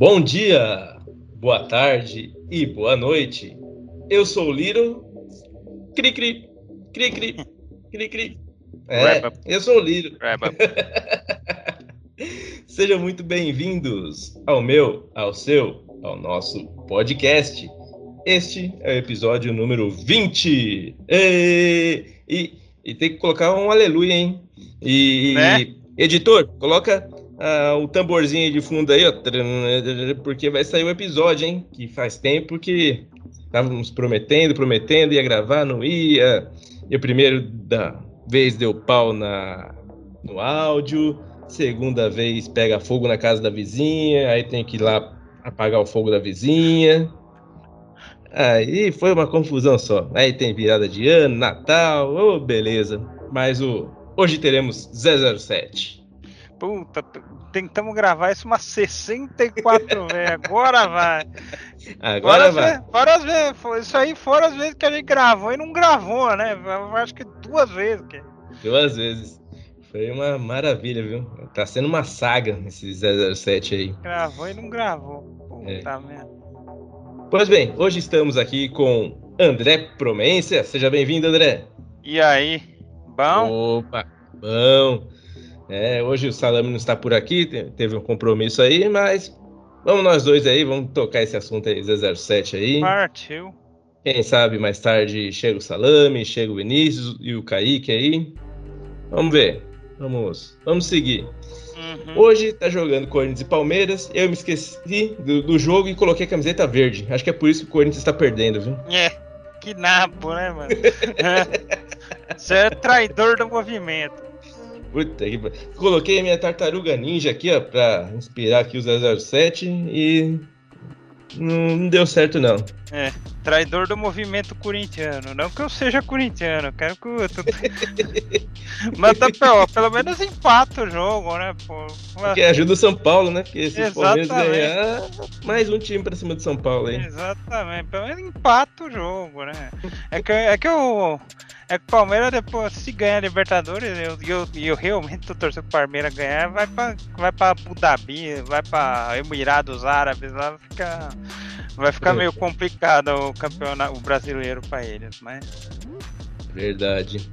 Bom dia, boa tarde e boa noite. Eu sou o Liro. Cri, cri, cri, cri, cri, cri. É, eu sou o Liro. Sejam muito bem-vindos ao meu, ao seu, ao nosso podcast. Este é o episódio número 20. E, e, e tem que colocar um aleluia, hein? E, né? editor, coloca ah, o tamborzinho de fundo aí, ó, porque vai sair o episódio, hein? Que faz tempo que estávamos prometendo, prometendo, ia gravar, não ia. E o primeiro da vez deu pau na, no áudio, segunda vez pega fogo na casa da vizinha, aí tem que ir lá apagar o fogo da vizinha. Aí foi uma confusão só. Aí tem virada de ano, Natal, ô oh, beleza. Mas o hoje teremos 007. Puta, tentamos gravar isso umas 64 vezes. Agora vai. Agora vai. fora as vezes, isso aí foram as vezes que a gente gravou e não gravou, né? Eu acho que duas vezes. Que... Duas vezes. Foi uma maravilha, viu? Tá sendo uma saga esse 007 aí. Gravou e não gravou. Puta é. merda. Pois bem, hoje estamos aqui com André Promência. Seja bem-vindo, André. E aí? Bom? Opa, bom. É, hoje o Salame não está por aqui, teve um compromisso aí, mas vamos nós dois aí, vamos tocar esse assunto aí, 007 aí. Partiu. Quem sabe mais tarde chega o Salame, chega o Vinícius e o Kaique aí. Vamos ver, vamos, vamos seguir. Uhum. Hoje tá jogando Corinthians e Palmeiras. Eu me esqueci do, do, jogo e coloquei a camiseta verde. Acho que é por isso que o Corinthians está perdendo, viu? É, que nabo, né, mano? Você é traidor do movimento. Puta que... Coloquei minha tartaruga ninja aqui, ó, pra inspirar aqui o 007 e não, não, deu certo, não. É, traidor do movimento corintiano. Não que eu seja corintiano, quero que eu. Mas tá, pô, pelo menos empata o jogo, né? Pô. Porque ajuda o São Paulo, né? Porque se o Palmeiras ganhar, mais um time pra cima do São Paulo aí. Exatamente, pelo menos empata o jogo, né? É que, é que o. É que o Palmeiras depois, se ganha a Libertadores, eu, eu, eu realmente tô torcendo pro Palmeiras ganhar, vai pra, vai pra Abu Dhabi, vai pra Emirados Árabes, lá fica, vai ficar meio complicado o campeonato o brasileiro pra eles, mas. Verdade.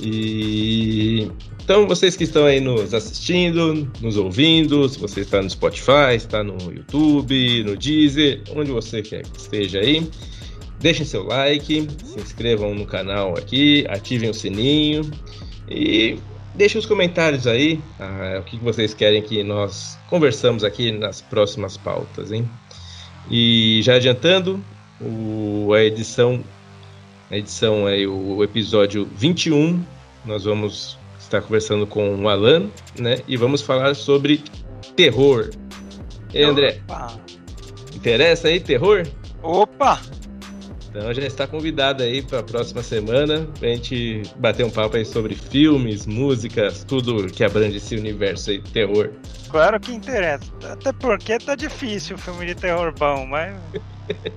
E então vocês que estão aí nos assistindo, nos ouvindo, se você está no Spotify, está no YouTube, no Deezer, onde você quer que esteja aí, Deixem seu like, se inscrevam no canal aqui, ativem o sininho e deixem os comentários aí ah, o que vocês querem que nós conversamos aqui nas próximas pautas, hein? E já adiantando, o, a edição a edição é o episódio 21, nós vamos estar conversando com o Alan, né? E vamos falar sobre terror. E André, Opa. interessa aí terror? Opa! Então já está convidado aí para a próxima semana para a gente bater um papo aí sobre filmes, músicas, tudo que abrange esse universo aí, terror. Claro que interessa. Até porque tá difícil o filme de terror bom, mas.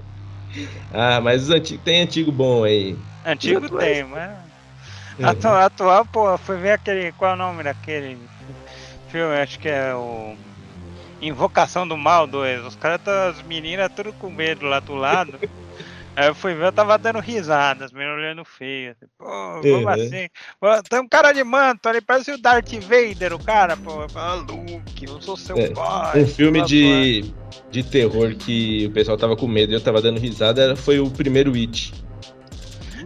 ah, mas antigos, tem antigo bom aí. Antigo tem, mas. Uhum. Atual, atual, pô, foi ver aquele. Qual é o nome daquele filme? Acho que é o. Invocação do Mal 2. Os caras, tá, as meninas tudo com medo lá do lado. Aí eu fui ver, eu tava dando risadas, meio olhando feio. Assim, pô, como uhum. assim? Pô, tem um cara de manto ali, parece o Darth Vader, o cara, pô. Eu falo, ah, Luke, eu sou seu é, pai. Um filme de, de terror que o pessoal tava com medo e eu tava dando risada foi o primeiro It.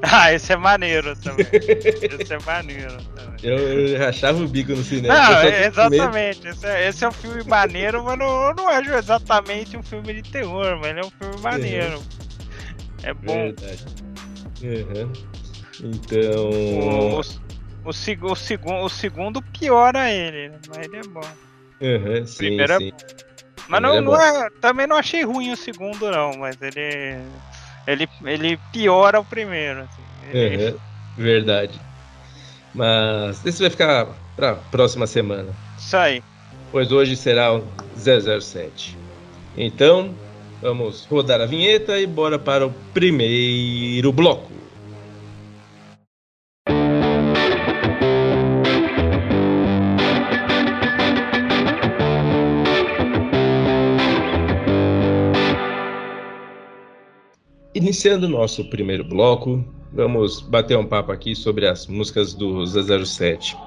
Ah, esse é maneiro também. esse é maneiro também. Eu rachava o bico no cinema. Não, exatamente. Esse é, esse é, um filme maneiro, mas não, não é exatamente um filme de terror, mas ele é um filme maneiro. Uhum. É bom. Verdade. Uhum. Então. O, o, o, o, segundo, o segundo piora ele, né? mas ele é bom. Uhum, sim, Primeiro sim. É... Mas não, é não é, também não achei ruim o segundo, não, mas ele. Ele, ele piora o primeiro. Assim. Ele... Uhum, verdade. Mas esse vai ficar pra próxima semana. Isso aí. Pois hoje será o 007. Então, Vamos rodar a vinheta e bora para o primeiro bloco. Iniciando nosso primeiro bloco, vamos bater um papo aqui sobre as músicas do 07.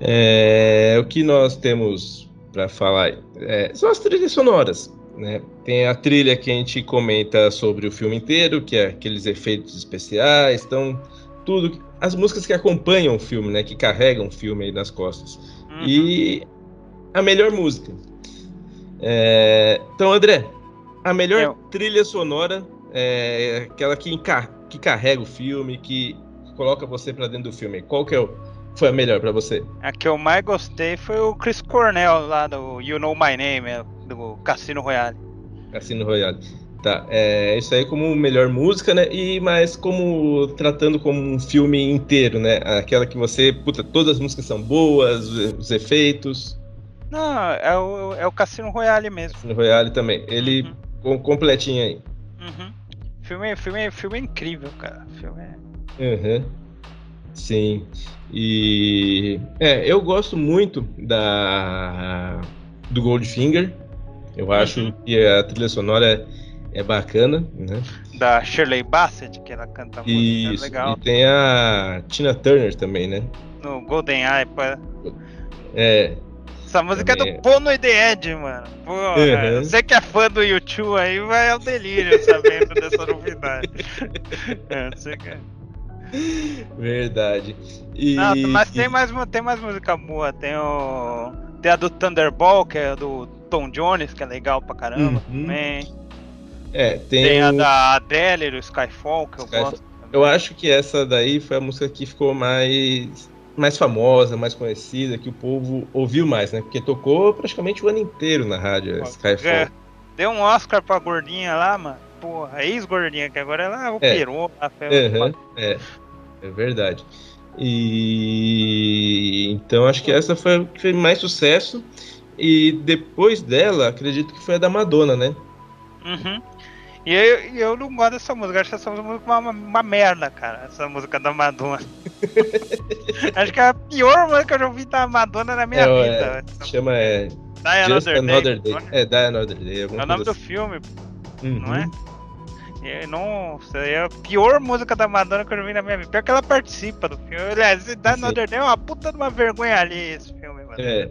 É, o que nós temos para falar é, são as trilhas sonoras. Né? Tem a trilha que a gente comenta sobre o filme inteiro, que é aqueles efeitos especiais, então tudo, as músicas que acompanham o filme, né, que carregam o filme aí nas costas. Uhum. E a melhor música. É, então, André, a melhor Eu... trilha sonora é aquela que, que carrega o filme, que coloca você para dentro do filme. Qual que é o, foi a melhor para você? A que eu mais gostei foi o Chris Cornell lá do You Know My Name, é, do Cassino Royale. Cassino Royale. Tá, é isso aí como melhor música, né? E mas como tratando como um filme inteiro, né? Aquela que você, puta, todas as músicas são boas, os efeitos. Não, é o, é o Cassino Royale mesmo. Cassino Royale também. Ele uhum. completinho aí. Uhum. Filme, filme, filme incrível, cara. Filme é... Uhum. Sim. E é, eu gosto muito da do Goldfinger. Eu acho que a trilha sonora é é bacana, né? Da Shirley Bassett, que ela canta muito, é legal. E tem a Tina Turner também, né? No Golden Eye, É. Essa música é do é. Bono e The Ed, mano. Pô, uhum. você que é fã do YouTube aí vai ao delírio sabendo dessa novidade. é, você quer. Verdade. E... Não, mas tem mais, tem mais música boa. Tem o. Tem a do Thunderball, que é do Tom Jones, que é legal pra caramba uhum. também. É, tem, tem a da Adele, do Skyfall, que eu Skyfall. gosto. Também. Eu acho que essa daí foi a música que ficou mais, mais famosa, mais conhecida, que o povo ouviu mais, né? Porque tocou praticamente o ano inteiro na rádio, Skyfall. É, deu um Oscar pra gordinha lá, mano. Porra, ex-gordinha, que agora ela operou. É, uhum, é, é verdade. E então acho que essa foi fez mais sucesso. E depois dela, acredito que foi a da Madonna, né? Uhum. E eu, eu não gosto dessa música, acho essa música uma, uma merda, cara. Essa música da Madonna. acho que é a pior música que eu já ouvi da Madonna na minha é, vida. É, chama é. Die Another, Another Day. Day. É, Die Another Day. É o nome assim. do filme, uhum. não é? Nossa, é a pior música da Madonna que eu já vi na minha vida. Pior que ela participa do filme. Aliás, Die Another Day é uma puta de uma vergonha ali esse filme, mano. É.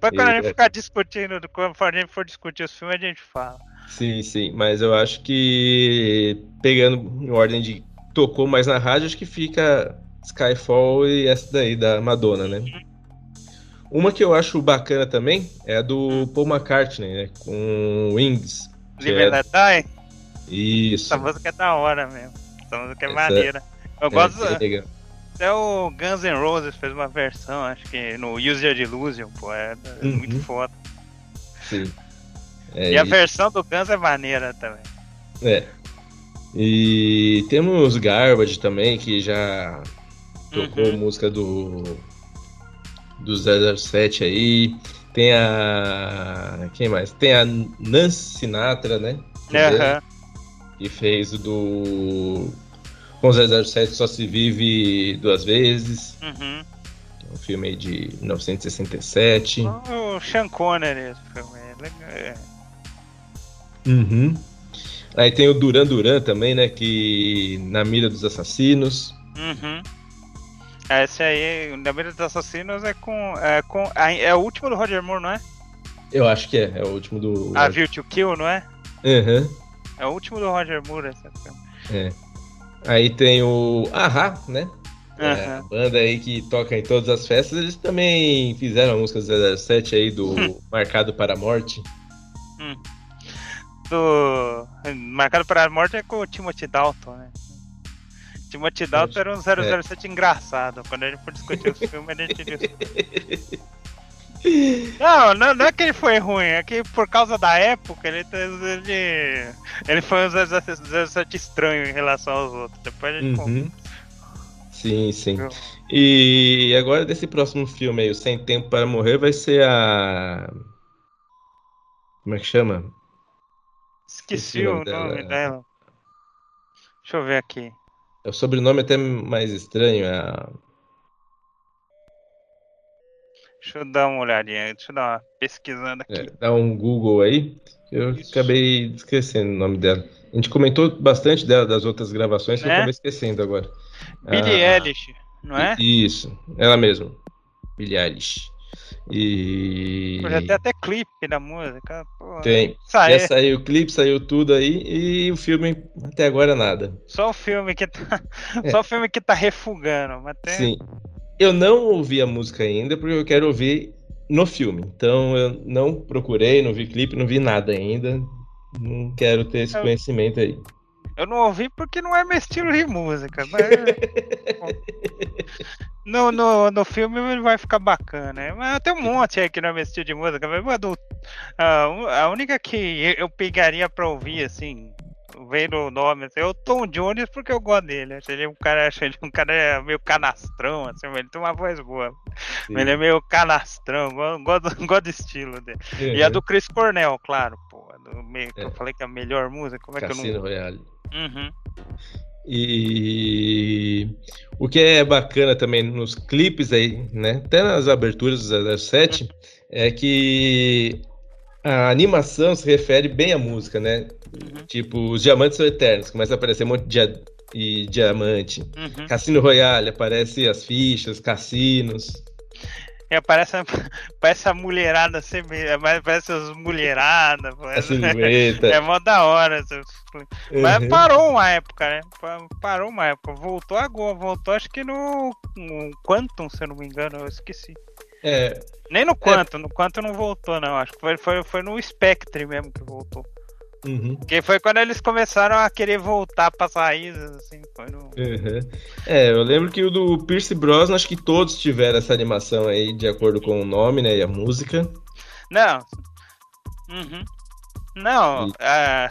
Depois quando e, a gente é... ficar discutindo, quando a gente for discutir os filmes, a gente fala. Sim, sim, mas eu acho que pegando em ordem de tocou mais na rádio, acho que fica Skyfall e essa daí da Madonna, né? Uma que eu acho bacana também é a do Paul McCartney, né? Com Wings. Live é... Die? Isso. Essa música é da hora mesmo. Essa música é Essa... maneira. Eu é, gosto. É Até o Guns N' Roses fez uma versão, acho que no User Illusion, pô, é, é uhum. muito foda. Sim. É, e a versão do Guns é maneira também. É. E temos Garbage também, que já tocou uhum. música do do 007 aí. Tem a. Quem mais? Tem a Nancy Sinatra, né? Uhum. Que fez o do. Com 007 só se vive duas vezes. Uhum. Um filme aí de 1967. O Sean Connery, esse filme. É. Uhum. Aí tem o Duran Duran também, né? Que na mira dos assassinos. Uhum. Esse aí, na mira dos assassinos é com. É, com, é o último do Roger Moore, não é? Eu acho que é, é o último do. A View to Kill, não é? Uhum. É o último do Roger Moore, essa filme. É. Aí tem o Ahá, né? Uhum. É, a banda aí que toca em todas as festas, eles também fizeram a música 07 aí do Marcado para a Morte. Hum do. Marcado para a Morte é com o Timothy Dalton, né? Timothy Dalton era um 007 é. engraçado. Quando a gente for discutir o filme, a gente diz. Não, não, não, é que ele foi ruim, é que por causa da época ele, ele, ele foi um 007 estranho em relação aos outros. Depois a gente uhum. Sim, sim. E agora desse próximo filme aí, o Sem Tempo para Morrer, vai ser a. Como é que chama? Esqueci o nome, dela. dela. Deixa eu ver aqui. É o sobrenome até mais estranho, é a... Deixa eu dar uma olhadinha, deixa eu dar uma pesquisando aqui. É, dá um Google aí, eu Isso. acabei esquecendo o nome dela. A gente comentou bastante dela, das outras gravações, que é? eu acabei esquecendo agora. Billie ah, Eilish, não é? Isso, ela mesma. Billie Eilish. E. Já tem até clipe da música. Pô, tem. Já saiu o clipe, saiu tudo aí e o filme até agora nada. Só o filme que tá. É. Só o filme que tá refugando. Mas tem... Sim. Eu não ouvi a música ainda porque eu quero ouvir no filme. Então eu não procurei, não vi clipe, não vi nada ainda. Não quero ter esse eu... conhecimento aí. Eu não ouvi porque não é meu estilo de música. Mas... no, no, no filme vai ficar bacana. Mas tem um monte aí que não é meu estilo de música. Mas do, a, a única que eu pegaria pra ouvir, assim, vendo o nome, assim, é o Tom Jones porque eu gosto dele. Achei ele um cara, achei ele um cara meio canastrão, assim, ele tem uma voz boa. Sim. Ele é meio canastrão, gosto, gosto do estilo dele. Uhum. E a do Chris Cornell, claro, pô. Do meio, que é. eu falei que é a melhor música. Como é Cassino que eu não. Royale. Uhum. E o que é bacana também nos clipes aí, né? Até nas aberturas do 07, uhum. é que a animação se refere bem à música, né? Uhum. Tipo, os diamantes são eternos, começa a aparecer um monte de dia e diamante. Uhum. Cassino Royale, aparece as fichas, cassinos. É, parece, parece a mulherada sempre. É parece as mulheradas. Silhueta. É mó da hora. Uhum. Mas parou uma época, né? Parou uma época. Voltou agora. Voltou acho que no, no Quantum, se eu não me engano, eu esqueci. É. Nem no Quantum, é... no Quantum não voltou, não. Acho que foi, foi, foi no Spectre mesmo que voltou. Uhum. Que foi quando eles começaram a querer voltar para as raízes, assim, foi no... uhum. É, eu lembro que o do Pierce Brosnan, acho que todos tiveram essa animação aí, de acordo com o nome, né, e a música. Não. Uhum. Não, e... é,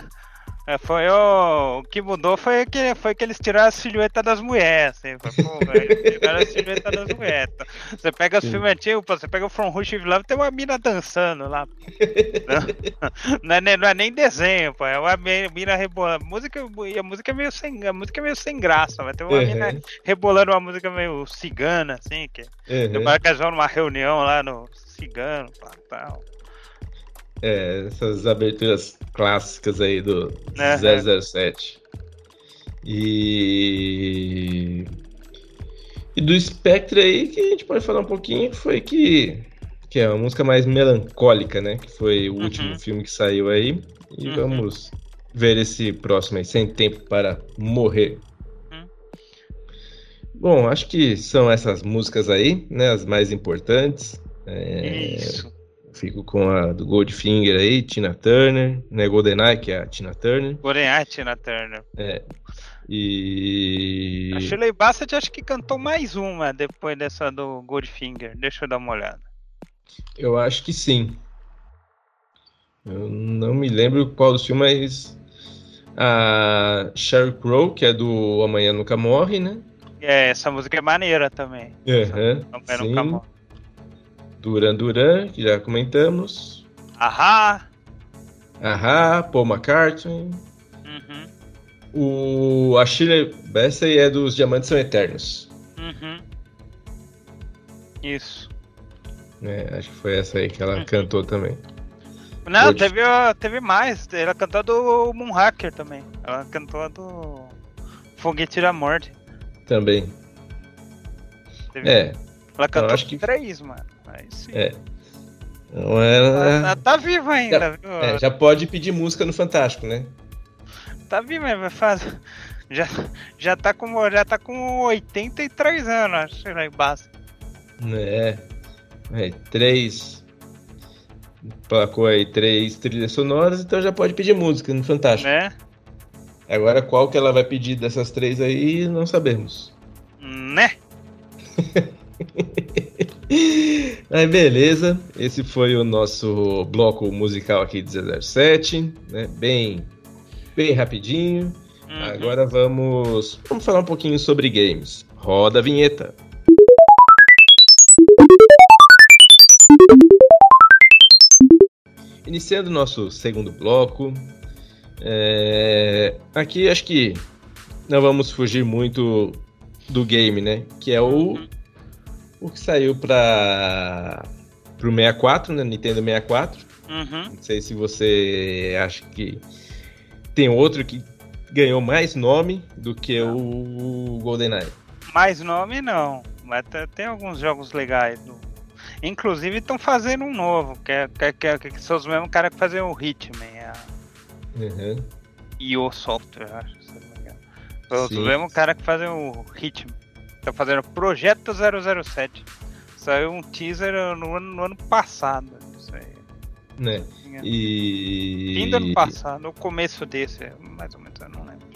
é, foi o... o que mudou foi que, foi que eles tiraram a silhueta das mulheres. Assim, foi, pô, eles tiraram a silhueta das mulheres. Você pega os Sim. filmes antigos, pô, você pega o From Rush Love, tem uma mina dançando lá. não, não, é, não, é, nem desenho, pô, é uma mina rebolando. Música, a música é meio sem, a música é meio sem graça, mas tem uma uhum. mina rebolando uma música meio cigana, assim, que uhum. eles vão numa reunião lá no cigano, pá, tal. É, essas aberturas clássicas aí do uhum. 007. E. E do Spectre aí, que a gente pode falar um pouquinho, foi que. Que é uma música mais melancólica, né? Que foi o uhum. último filme que saiu aí. E uhum. vamos ver esse próximo aí, Sem Tempo para Morrer. Uhum. Bom, acho que são essas músicas aí, né? As mais importantes. É... Isso. Fico com a do Goldfinger aí, Tina Turner, né? GoldenEye, que é a Tina Turner. GoldenEye, Tina Turner. É. E. A Shirley Bassett acho que cantou mais uma depois dessa do Goldfinger. Deixa eu dar uma olhada. Eu acho que sim. Eu não me lembro qual dos filmes, mas a Sheryl Crow, que é do Amanhã Nunca Morre, né? É, essa música é maneira também. Uhum, Amanhã. Nunca Morre. Duran Duran, que já comentamos. Ahá! Ahá, Paul McCartney. Uhum. O, a Shirley Bassey é dos Diamantes São Eternos. Uhum. Isso. É, acho que foi essa aí que ela uhum. cantou também. Não, teve, teve mais. Ela cantou do Moonhacker também. Ela cantou do Foguete da Morte. Também. Teve... É. Ela cantou acho que... três, mano. Aí sim. É. Não é... Tá, tá vivo ainda, já, é, já pode pedir música no Fantástico, né? Tá vivo, mas faz. Já, já, tá com, já tá com 83 anos, acho lá embaixo. É. é três. Placou aí três trilhas sonoras, então já pode pedir música no Fantástico. Né? Agora qual que ela vai pedir dessas três aí, não sabemos. Né? Aí beleza, esse foi o nosso bloco musical aqui de 007, né? Bem, bem rapidinho. Uhum. Agora vamos, vamos falar um pouquinho sobre games. Roda a vinheta. Iniciando nosso segundo bloco, é... aqui acho que não vamos fugir muito do game, né? Que é o uhum o que saiu para o 64, né? Nintendo 64. Uhum. Não sei se você acha que tem outro que ganhou mais nome do que o GoldenEye. Mais nome não, mas tem alguns jogos legais. Inclusive estão fazendo um novo, que, é, que, é, que, é, que são os mesmos caras que fazem o Hitman. A... Uhum. IO Software, acho, se não me engano. Os mesmos caras que fazem o Hitman. Estão fazendo Projeto 007. Saiu um teaser no ano, no ano passado. Isso aí. Né? E. Fim do ano passado, no começo desse, mais ou menos, eu não lembro.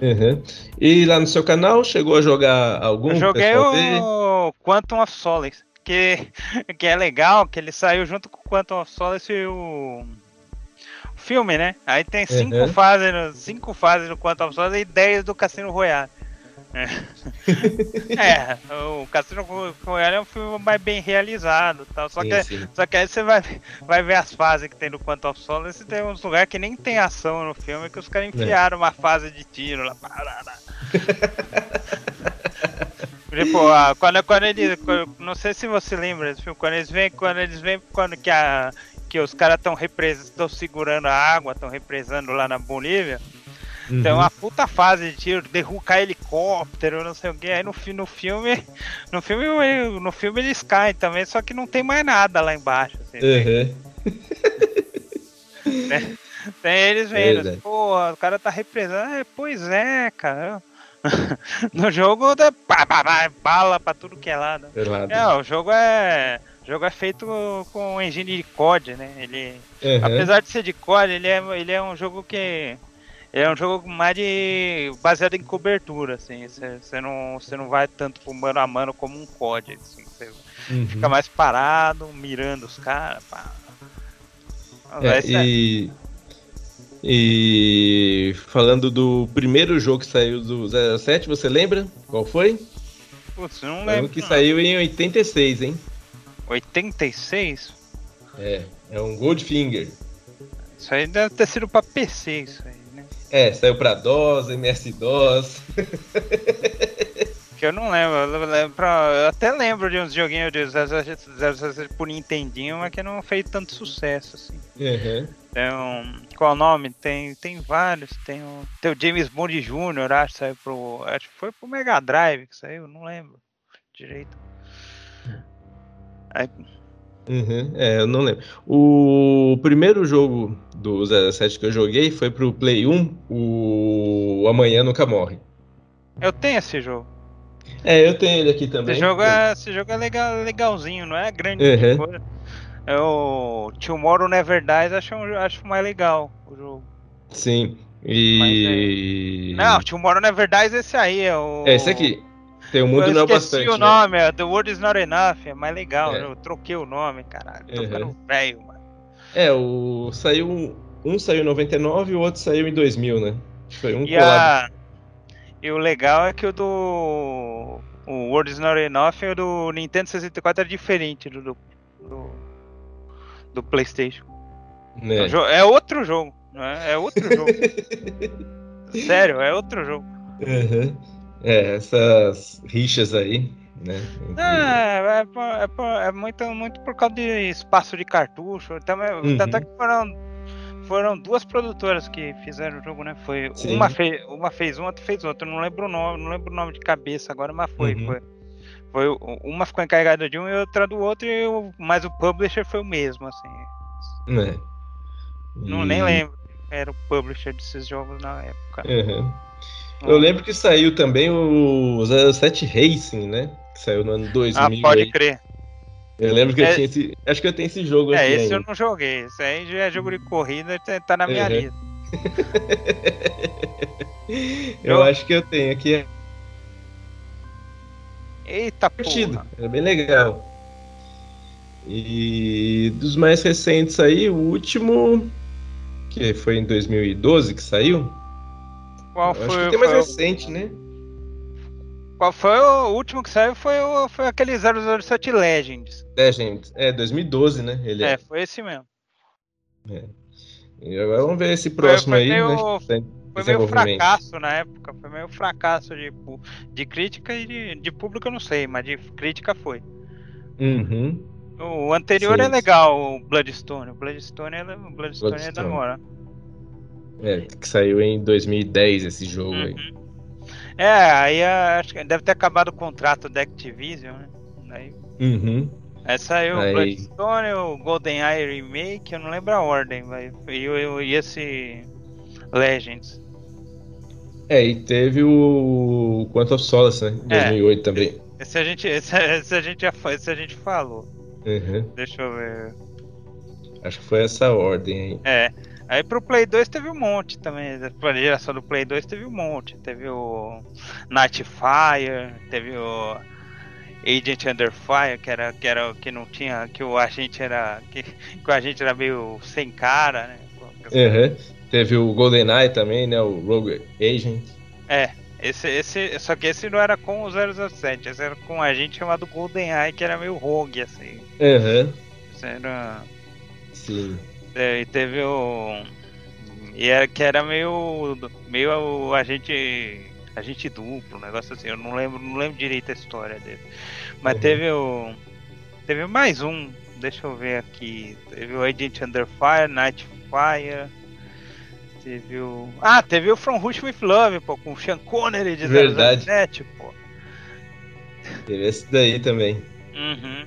Uhum. E lá no seu canal, chegou a jogar algum? Eu joguei o Quantum of Solace, que, que é legal, que ele saiu junto com o Quantum of Solace e o filme, né? Aí tem cinco uhum. fases, cinco fases do Quantum of Solace e dez do Cassino Royale. É. é, o Cassino Royale é um filme mais bem realizado tal. Só, sim, que, sim. só que aí você vai, vai ver as fases que tem no Quantum of Solace e tem uns lugares que nem tem ação no filme, que os caras é. enfiaram é. uma fase de tiro lá. tipo, quando, quando eles. Não sei se você lembra desse filme, quando eles vêm, quando eles vêm, quando que, a, que os caras estão segurando a água, estão represando lá na Bolívia. Uhum. Tem uma puta fase de tiro, derrubar helicóptero, não sei o que. Aí no, no filme. No filme, no filme eles caem também, só que não tem mais nada lá embaixo. Assim, uhum. tem, tem, eles vendo, é, pô, o cara tá represando. É, pois é, cara. no jogo pá, pá, pá, bala pra tudo que é lado. É, é, o jogo é. O jogo é feito com engine de COD, né? Ele, uhum. apesar de ser de COD, ele é, ele é um jogo que é um jogo mais de baseado em cobertura, assim. Você não, não vai tanto pro mano a mano como um COD, assim. Você uhum. fica mais parado, mirando os caras. É, e, e falando do primeiro jogo que saiu do 07, você lembra? Qual foi? Putz, não lembro. que não. saiu em 86, hein? 86? É, é um Goldfinger. Isso aí deve ter sido pra PC, isso aí. É, saiu pra DOS, MS-DOS. que eu não lembro, eu, lembro, eu até lembro de uns joguinhos de 007 por Nintendinho, mas que não fez tanto sucesso, assim. Uhum. Tem um, qual o nome? Tem, tem vários, tem o, tem o James Bond Jr., acho que saiu pro, acho que foi pro Mega Drive que saiu, não lembro direito. Aí, Uhum, é, eu não lembro. O primeiro jogo do 07 que eu joguei foi pro Play 1, o Amanhã Nunca Morre. Eu tenho esse jogo. É, eu tenho ele aqui também. Esse jogo é, esse jogo é legal, legalzinho, não é grande uhum. coisa. É o Tomorrow Never Dies, acho, acho mais legal o jogo. Sim, e... É... Não, Tomorrow Never Dies esse aí, é o... É esse aqui. Tem o mundo eu não é bastante. o né? nome, né? The World is Not Enough, é mais legal. É. Eu troquei o nome, caralho. Tô uhum. ficando velho, mano. É, o. Saiu. Um saiu em 99 e o outro saiu em 2000, né? Foi um e a... E o legal é que o do. O World is Not Enough e o do Nintendo 64 é diferente do. do, do, do PlayStation. É. é outro jogo, né? É outro jogo. Sério, é outro jogo. Uhum. É, essas rixas aí, né? É, é, é, é, muito, muito por causa de espaço de cartucho. Também, uhum. Tanto é que foram, foram duas produtoras que fizeram o jogo, né? Foi, uma, fez, uma fez um, outra fez outra. Não lembro o nome, não lembro o nome de cabeça agora, mas foi. Uhum. foi. Foi, uma ficou encarregada de um e outra do outro, e o, mas o publisher foi o mesmo, assim. É. E... Não nem lembro. Era o publisher desses jogos na época. Uhum. Eu lembro que saiu também o 07 Racing, né? Que saiu no ano 2000. Ah, pode crer. Eu lembro que é... eu tinha esse. Acho que eu tenho esse jogo é, aqui. É, esse ainda. eu não joguei. Esse aí já é jogo de corrida, tá, tá na minha uhum. lista. eu, eu acho que eu tenho aqui. Eita, porra. É bem legal. E dos mais recentes aí, o último, que foi em 2012 que saiu, qual foi? Acho que tem mais recente, né? Qual foi o último que saiu? Foi, o, foi aquele 007 Legends. Legends, é, 2012, né? Ele é, é. foi esse mesmo. É. E agora vamos ver esse próximo foi, foi aí, meio, né? Foi meio fracasso na época, foi meio fracasso de, de crítica e de, de público eu não sei, mas de crítica foi. Uhum. O anterior Sim. é legal, o Bloodstone. O Bloodstone é, o Bloodstone, Bloodstone. é da hora. É, que saiu em 2010 esse jogo uhum. aí. É, aí acho que deve ter acabado o contrato da Activision, né? Aí, uhum. aí saiu aí... o Bloodstone, o GoldenEye Remake, eu não lembro a ordem, mas, e, e esse Legends. É, e teve o Quantum of Solace, né? Em 2008 é, também. Esse a gente, esse, esse, a gente já esse a gente falou. Uhum. Deixa eu ver. Acho que foi essa ordem aí. É. Aí pro Play 2 teve um monte também. Pra geração do Play 2 teve um monte. Teve o Nightfire, teve o Agent Under Fire, que era que era que não tinha, que o agente era que, que o agente era meio sem cara, né? Uhum. Teve o GoldenEye também, né? O Rogue Agent. É, esse, esse, só que esse não era com o 007, esse era com um agente chamado GoldenEye, que era meio rogue, assim. Uhum. Esse era... Sim. É, e teve o... E era, que era meio... Meio o agente... Agente duplo, um negócio assim. Eu não lembro, não lembro direito a história dele. Mas uhum. teve o... Teve mais um, deixa eu ver aqui. Teve o Agent Under Fire, Nightfire... Teve o. Ah, teve o From Rush with Love, pô, com o Sean Connery de Verdade. 007, pô. Teve esse daí também. Uhum.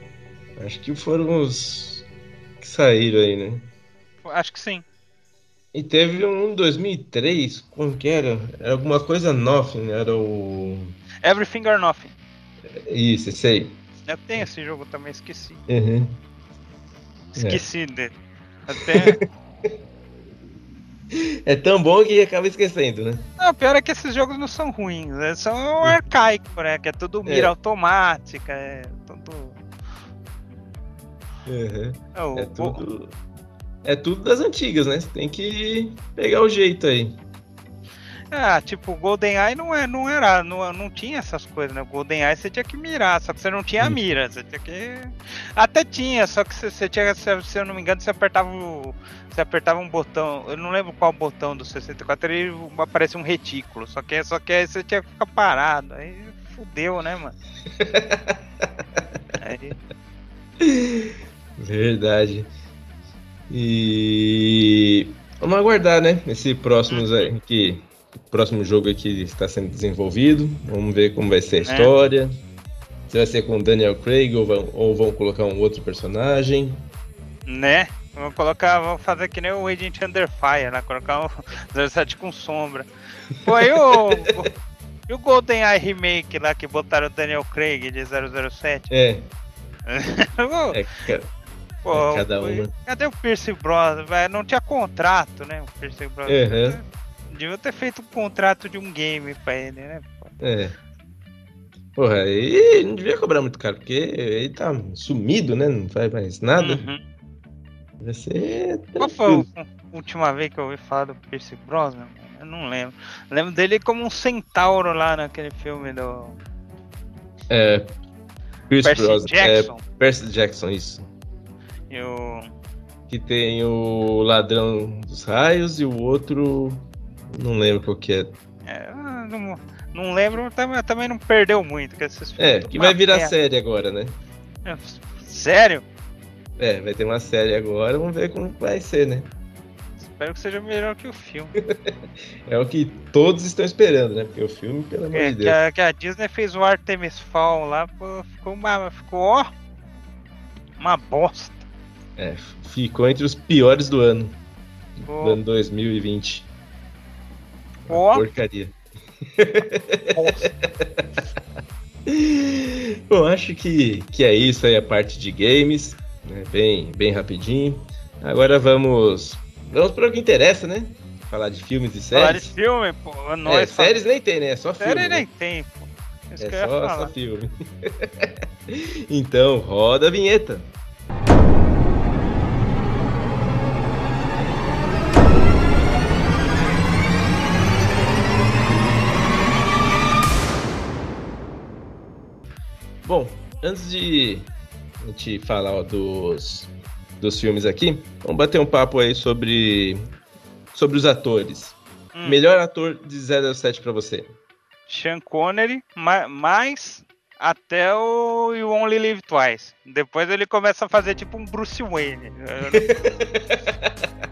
Acho que foram os que saíram aí, né? Acho que sim. E teve um em 2003, como que era? Era alguma coisa Nothing, era o. Everything or Nothing. Isso, esse aí. Eu tenho esse jogo também, esqueci. Uhum. Esqueci é. dele. Até. É tão bom que acaba esquecendo, né? Não, pior é que esses jogos não são ruins, né? São arcaicos, né? Que é tudo mira é. automática, é tudo. Uhum. É, o... é, tudo. É tudo das antigas, né? Você tem que pegar o jeito aí. Ah, tipo, o GoldenEye não, é, não era, não, não tinha essas coisas, né? O GoldenEye você tinha que mirar, só que você não tinha a mira, você tinha que... Até tinha, só que você, você tinha, se, se eu não me engano, você apertava o... Você apertava um botão, eu não lembro qual botão do 64, ele aparecia um retículo, só que, só que aí você tinha que ficar parado, aí fudeu, né, mano? aí... Verdade. E... Vamos aguardar, né? Esse próximos aí que próximo jogo aqui está sendo desenvolvido. Vamos ver como vai ser a é. história. Se vai ser com Daniel Craig ou vão, ou vão colocar um outro personagem. Né? Vamos colocar, vamos fazer que nem o Agent Under Fire, né? Colocar um 07 com sombra. Foi o, o, e o GoldenEye Remake lá que botaram o Daniel Craig de 007? É. é, Pô, é cada uma. Cadê o Pierce Brosnan? Não tinha contrato, né? O Pierce Brosnan. Uhum. Devia ter feito um contrato de um game pra ele, né? É. Porra, aí não devia cobrar muito caro, porque ele tá sumido, né? Não faz mais nada. Uhum. Vai ser. Qual foi a última vez que eu ouvi falar do Percy Brosnan? Eu não lembro. Eu lembro dele como um centauro lá naquele filme do. É. Percy, Percy Brosnan. Jackson. É, Percy Jackson, isso. E o. Que tem o ladrão dos raios e o outro. Não lembro qual que é. é não, não lembro, também, também não perdeu muito. Que é, que vai virar perna. série agora, né? É, sério? É, vai ter uma série agora, vamos ver como vai ser, né? Espero que seja melhor que o filme. é o que todos estão esperando, né? Porque o filme, pelo amor é, de Deus. Que a, que a, Disney fez o Artemis Fall lá, pô, ficou uma. Ficou, ó. Uma bosta. É, ficou entre os piores do ano. Do ano 2020. Ó. Porcaria. Bom, acho que, que é isso aí a parte de games, né? bem, bem rapidinho. Agora vamos vamos para o que interessa, né? Falar de filmes e séries. Falar de filme, pô. Nós é, séries nem tem, né? É só filme. Série né? nem tem, pô. Isso é só, só filme. então, roda a vinheta. Bom, antes de a gente falar ó, dos, dos filmes aqui, vamos bater um papo aí sobre, sobre os atores. Hum. Melhor ator de 007 para você? Sean Connery, mais até o You Only Live Twice. Depois ele começa a fazer tipo um Bruce Wayne.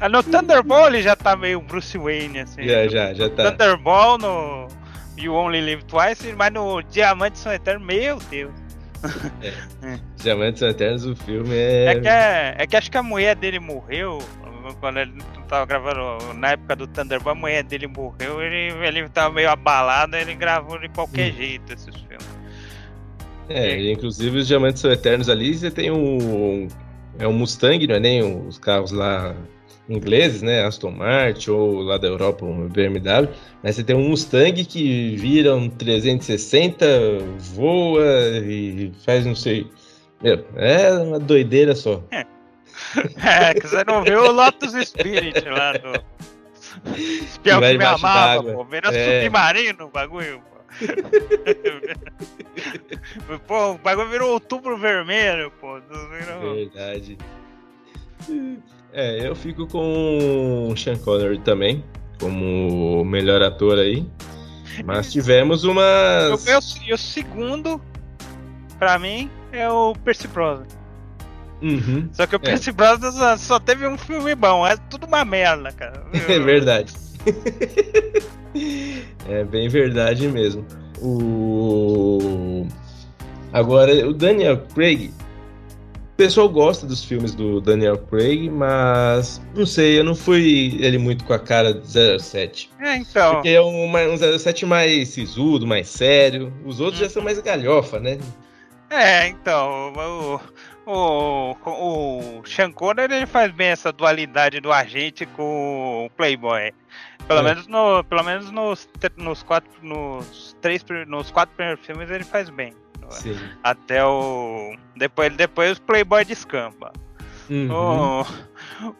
Ah, no Thunderball ele já tá meio Bruce Wayne, assim. Já, já, já tá. Thunderball no You Only Live Twice, mas no Diamantes São Eternos, meu Deus. É. Diamantes São Eternos, o filme é. É que, é, é que acho que a mulher dele morreu quando ele tava gravando na época do Thunderball, a mulher dele morreu, ele, ele tava meio abalado, ele gravou de qualquer hum. jeito esses filmes. É, e... inclusive os Diamantes São Eternos ali, você tem um. É um Mustang, não é nem os carros lá ingleses, né? Aston Martin ou lá da Europa um BMW, mas você tem um Mustang que vira um 360, voa e faz não sei. Meu, é uma doideira só. É, é que você não viu o Lotus Spirit lá do. Espião que me amava, pô. Virou é. submarino o bagulho, pô. pô, o bagulho virou outubro vermelho, pô. Virou... Verdade. É, eu fico com o Sean Connery também, como melhor ator aí. Mas tivemos umas. E o segundo, pra mim, é o Percy Brosnan. Uhum, só que o é. Percy Brosnan só teve um filme bom, é tudo uma merda, cara. É verdade. é bem verdade mesmo. O agora o Daniel Craig pessoal gosta dos filmes do Daniel Craig, mas não sei, eu não fui ele muito com a cara do 07. É, então. Porque é um, um 07 mais sisudo, mais sério. Os outros já são mais galhofa, né? É, então. O, o, o Sean Connery ele faz bem essa dualidade do agente com o Playboy. Pelo é. menos, no, pelo menos nos, nos, quatro, nos, três, nos quatro primeiros filmes ele faz bem. Sim. Até o. Depois, depois o Playboy descampa. Uhum. O,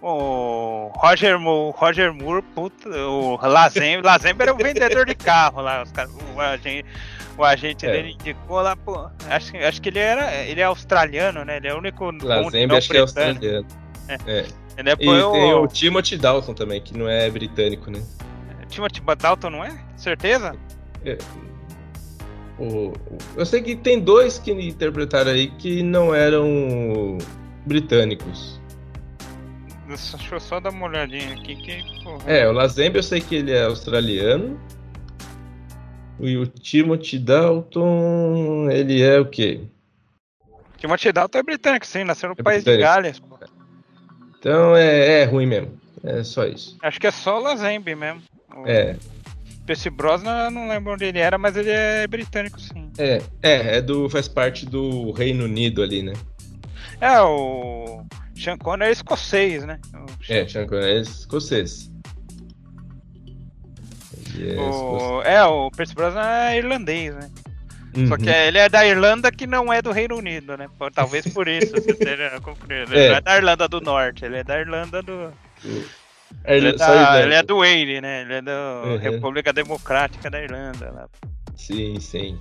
o Roger, o Roger Moore, puta, o Lazembe, Lazembe era o vendedor de carro lá. Os caras, o agente, o agente é. dele indicou lá, pô. Acho, acho que ele era. Ele é australiano, né? Ele é o único. Lazembe acho que é australiano. É. é. E depois e tem o... o Timothy Dalton também, que não é britânico, né? Timothy Dalton não é? Certeza? É, o, eu sei que tem dois que interpretaram aí que não eram britânicos. Deixa eu só dar uma olhadinha aqui. Que, porra. É, o Lazembe eu sei que ele é australiano. E o Timothy Dalton, ele é o quê? Timothy Dalton é britânico, sim, nasceu no é país britânico. de Gales. Pô. Então é, é, ruim mesmo. É só isso. Acho que é só o Lazembe mesmo. O... É. Esse Brosnan, não lembro onde ele era, mas ele é britânico, sim. É, é, é do, faz parte do Reino Unido ali, né? É, o Sean Connery é escocês, né? O... É, Sean Connery é escocês. É, o... é, o Percy Brosnan é irlandês, né? Uhum. Só que ele é da Irlanda que não é do Reino Unido, né? Talvez por isso você esteja confundindo. Ele é. não é da Irlanda do Norte, ele é da Irlanda do. Ele, é da, ele é do Wayne, né? Ele é da uhum. República Democrática da Irlanda. Lá. Sim, sim.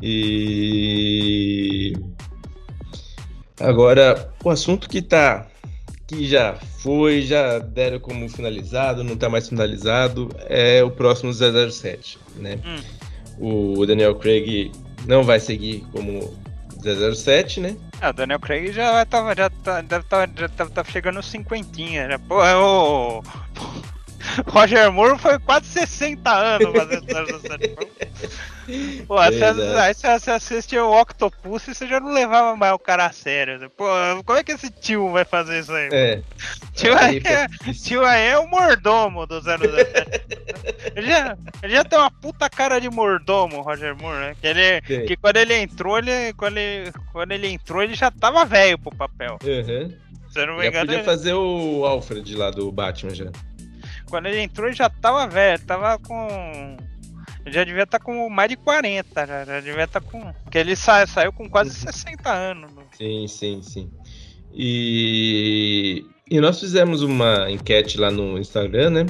E agora o assunto que tá que já foi, já deram como finalizado, não tá mais finalizado, é o próximo 007, né? Hum. O Daniel Craig não vai seguir como 007, né? Ah, Daniel Craig já tava, já tá, deve tá, já tá, tá chegando cinquentinha, já. Pô, é o... Roger Moore foi quase 60 anos fazendo 007. Pô, aí você, você assiste o Octopus e você já não levava mais o cara a sério. Né? Pô, como é que esse tio vai fazer isso aí? É. Tio aí, é, tio aí é o mordomo do 007. ele, já, ele já tem uma puta cara de mordomo, Roger Moore, né? Que, ele, que quando ele entrou, ele, quando, ele, quando ele entrou, ele já tava velho pro papel. Uhum. Se não me engano, podia ele... fazer o Alfred lá do Batman já. Quando ele entrou, ele já tava velho, tava com. Ele já devia estar tá com mais de 40, já, já devia estar tá com. Porque ele sa... saiu com quase 60 anos. Né? Sim, sim, sim. E... e nós fizemos uma enquete lá no Instagram, né?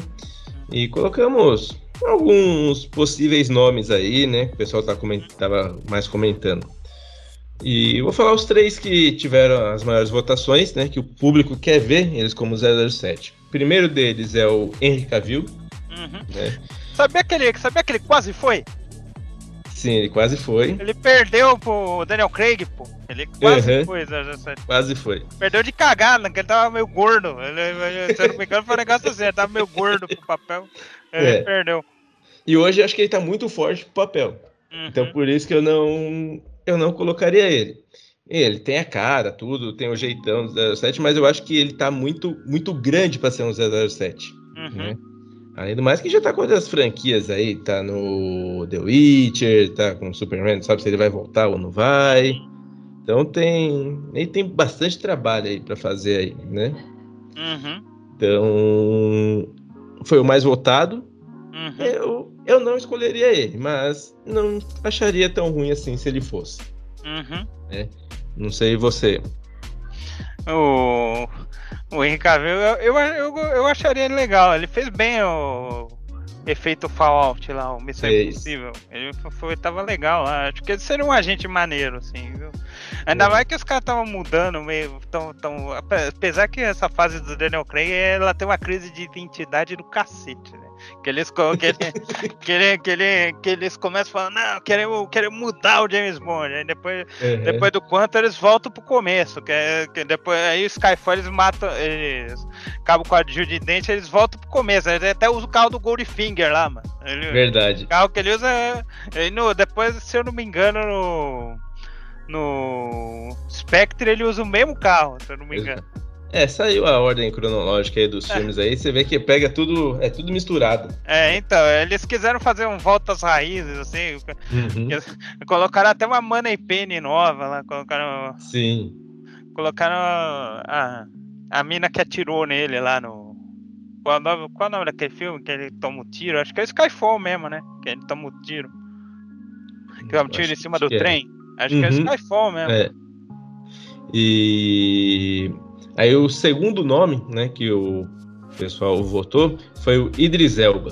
E colocamos alguns possíveis nomes aí, né? Que o pessoal tá coment... tava mais comentando. E vou falar os três que tiveram as maiores votações, né? Que o público quer ver eles como 007 primeiro deles é o Henry Cavill. Uhum. Né? Sabia, que ele, sabia que ele quase foi? Sim, ele quase foi. Ele perdeu pro Daniel Craig, pô. Ele quase Uhum. foi 007. Quase foi. Perdeu de cagada, que ele tava meio gordo. Ele, se eu não me engano, foi um negócio assim, ele tava meio gordo pro papel. Ele É. perdeu. E hoje eu acho que ele tá muito forte pro papel. Uhum. Então por isso que eu não eu não colocaria ele. Ele tem a cara, tudo, tem o jeitão do 07, mas eu acho que ele tá muito muito grande pra ser um 007, Uhum. né? Além do mais que já tá com outras franquias aí, tá no The Witcher, tá com o Superman, não sabe se ele vai voltar ou não vai. Então tem, ele tem bastante trabalho aí pra fazer aí, né? Uhum. Então foi o mais votado. Uhum. Eu, eu não escolheria ele, mas não acharia tão ruim assim se ele fosse. Uhum. Não sei você. O, o Henry Cavill, eu, eu, eu, eu acharia ele legal. Ele fez bem o efeito Fallout lá, o Missão Fez. Impossível. Ele foi, tava legal lá. Acho que ele seria um agente maneiro, assim, viu? Ainda É. mais que os caras estavam mudando meio. Tão, tão, ape- apesar que essa fase do Daniel Craig, ela tem uma crise de identidade do cacete, né? Que eles, que, ele- que, ele- que, ele- que eles começam falando, não, queremos, queremos mudar o James Bond. Aí depois Uhum. depois do quanto eles voltam pro começo, que, é, que depois aí o Skyfall eles matam, eles acabam com a de dente, eles voltam pro começo. Ele até usa o carro do Goldfinger lá, mano. Ele, Verdade. o carro que ele usa é- ele no, depois, se eu não me engano, no no Spectre ele usa o mesmo carro, se eu não me engano. É, saiu a ordem cronológica aí dos É. filmes aí, você vê que pega tudo, é tudo misturado. É, então, eles quiseram fazer um volta às raízes, assim, Uhum. colocaram até uma Money Penny nova lá, colocaram Sim. Colocaram a, a, mina que atirou nele lá no. Qual, o nome- qual o nome daquele filme que ele toma o tiro? Acho que é Skyfall mesmo, né? Que ele toma o tiro. Que toma o tiro em cima do é. trem. Acho que é Uhum. Skyfall mesmo. É. E aí o segundo nome, né, que o pessoal votou foi o Idris Elba.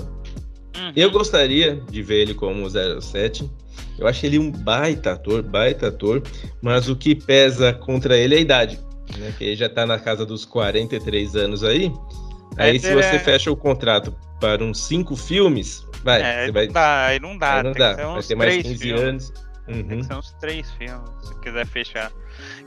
Uhum. Eu gostaria de ver ele como 07. Eu acho ele um baita ator, baita ator, mas o que pesa contra ele é a idade, né? Que ele já tá na casa dos 43 anos aí. Aí Aí se você é- fecha o contrato para uns cinco filmes, vai, É, você aí vai, não dá, aí não dá. aí não tem dá, vai ter mais três 15 filmes. anos. Tem Uhum. que ser uns três filmes, se quiser fechar.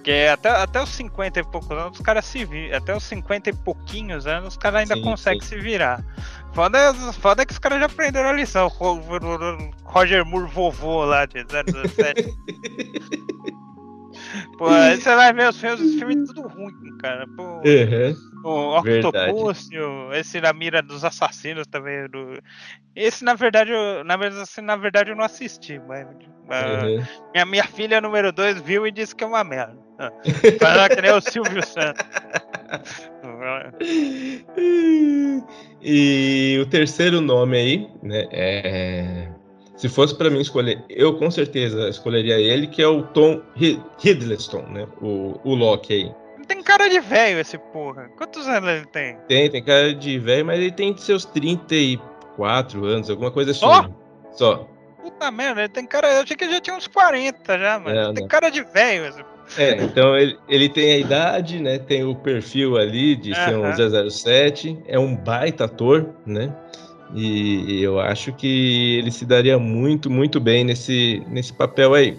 Que é até, até os 50 e poucos anos, os caras se viram. Até os 50 e pouquinho anos, os caras ainda conseguem se virar. Foda, foda é que os caras já aprenderam a lição. Ro- Ro- Roger Moore vovô lá de 017. Pô, aí você vai ver os filmes, os filmes tudo ruim, cara. Pô, Uhum. o. Octopus, o- esse na mira dos assassinos também. Do... Esse, na verdade, eu, na, assim, na verdade, eu não assisti, mas. mas Uhum. minha, minha filha número 2 viu e disse que é uma merda. Fala que nem o Silvio Santos. E o terceiro nome aí, né, é... Se fosse pra mim escolher, eu com certeza escolheria ele, que é o Tom Hi- Hiddleston, né? O, o Loki aí. Tem cara de velho esse porra. Quantos anos ele tem? Tem, tem cara de velho, mas ele tem seus 34 anos, alguma coisa assim. Só? né? Só. Puta merda, ele tem cara. Eu achei que ele já tinha uns 40 já, mano. É, tem não. cara de velho. esse- É, então ele, ele tem a idade, né? Tem o perfil ali de ser um Aham. 007, é um baita ator, né? E eu acho que ele se daria muito, muito bem nesse, nesse papel aí.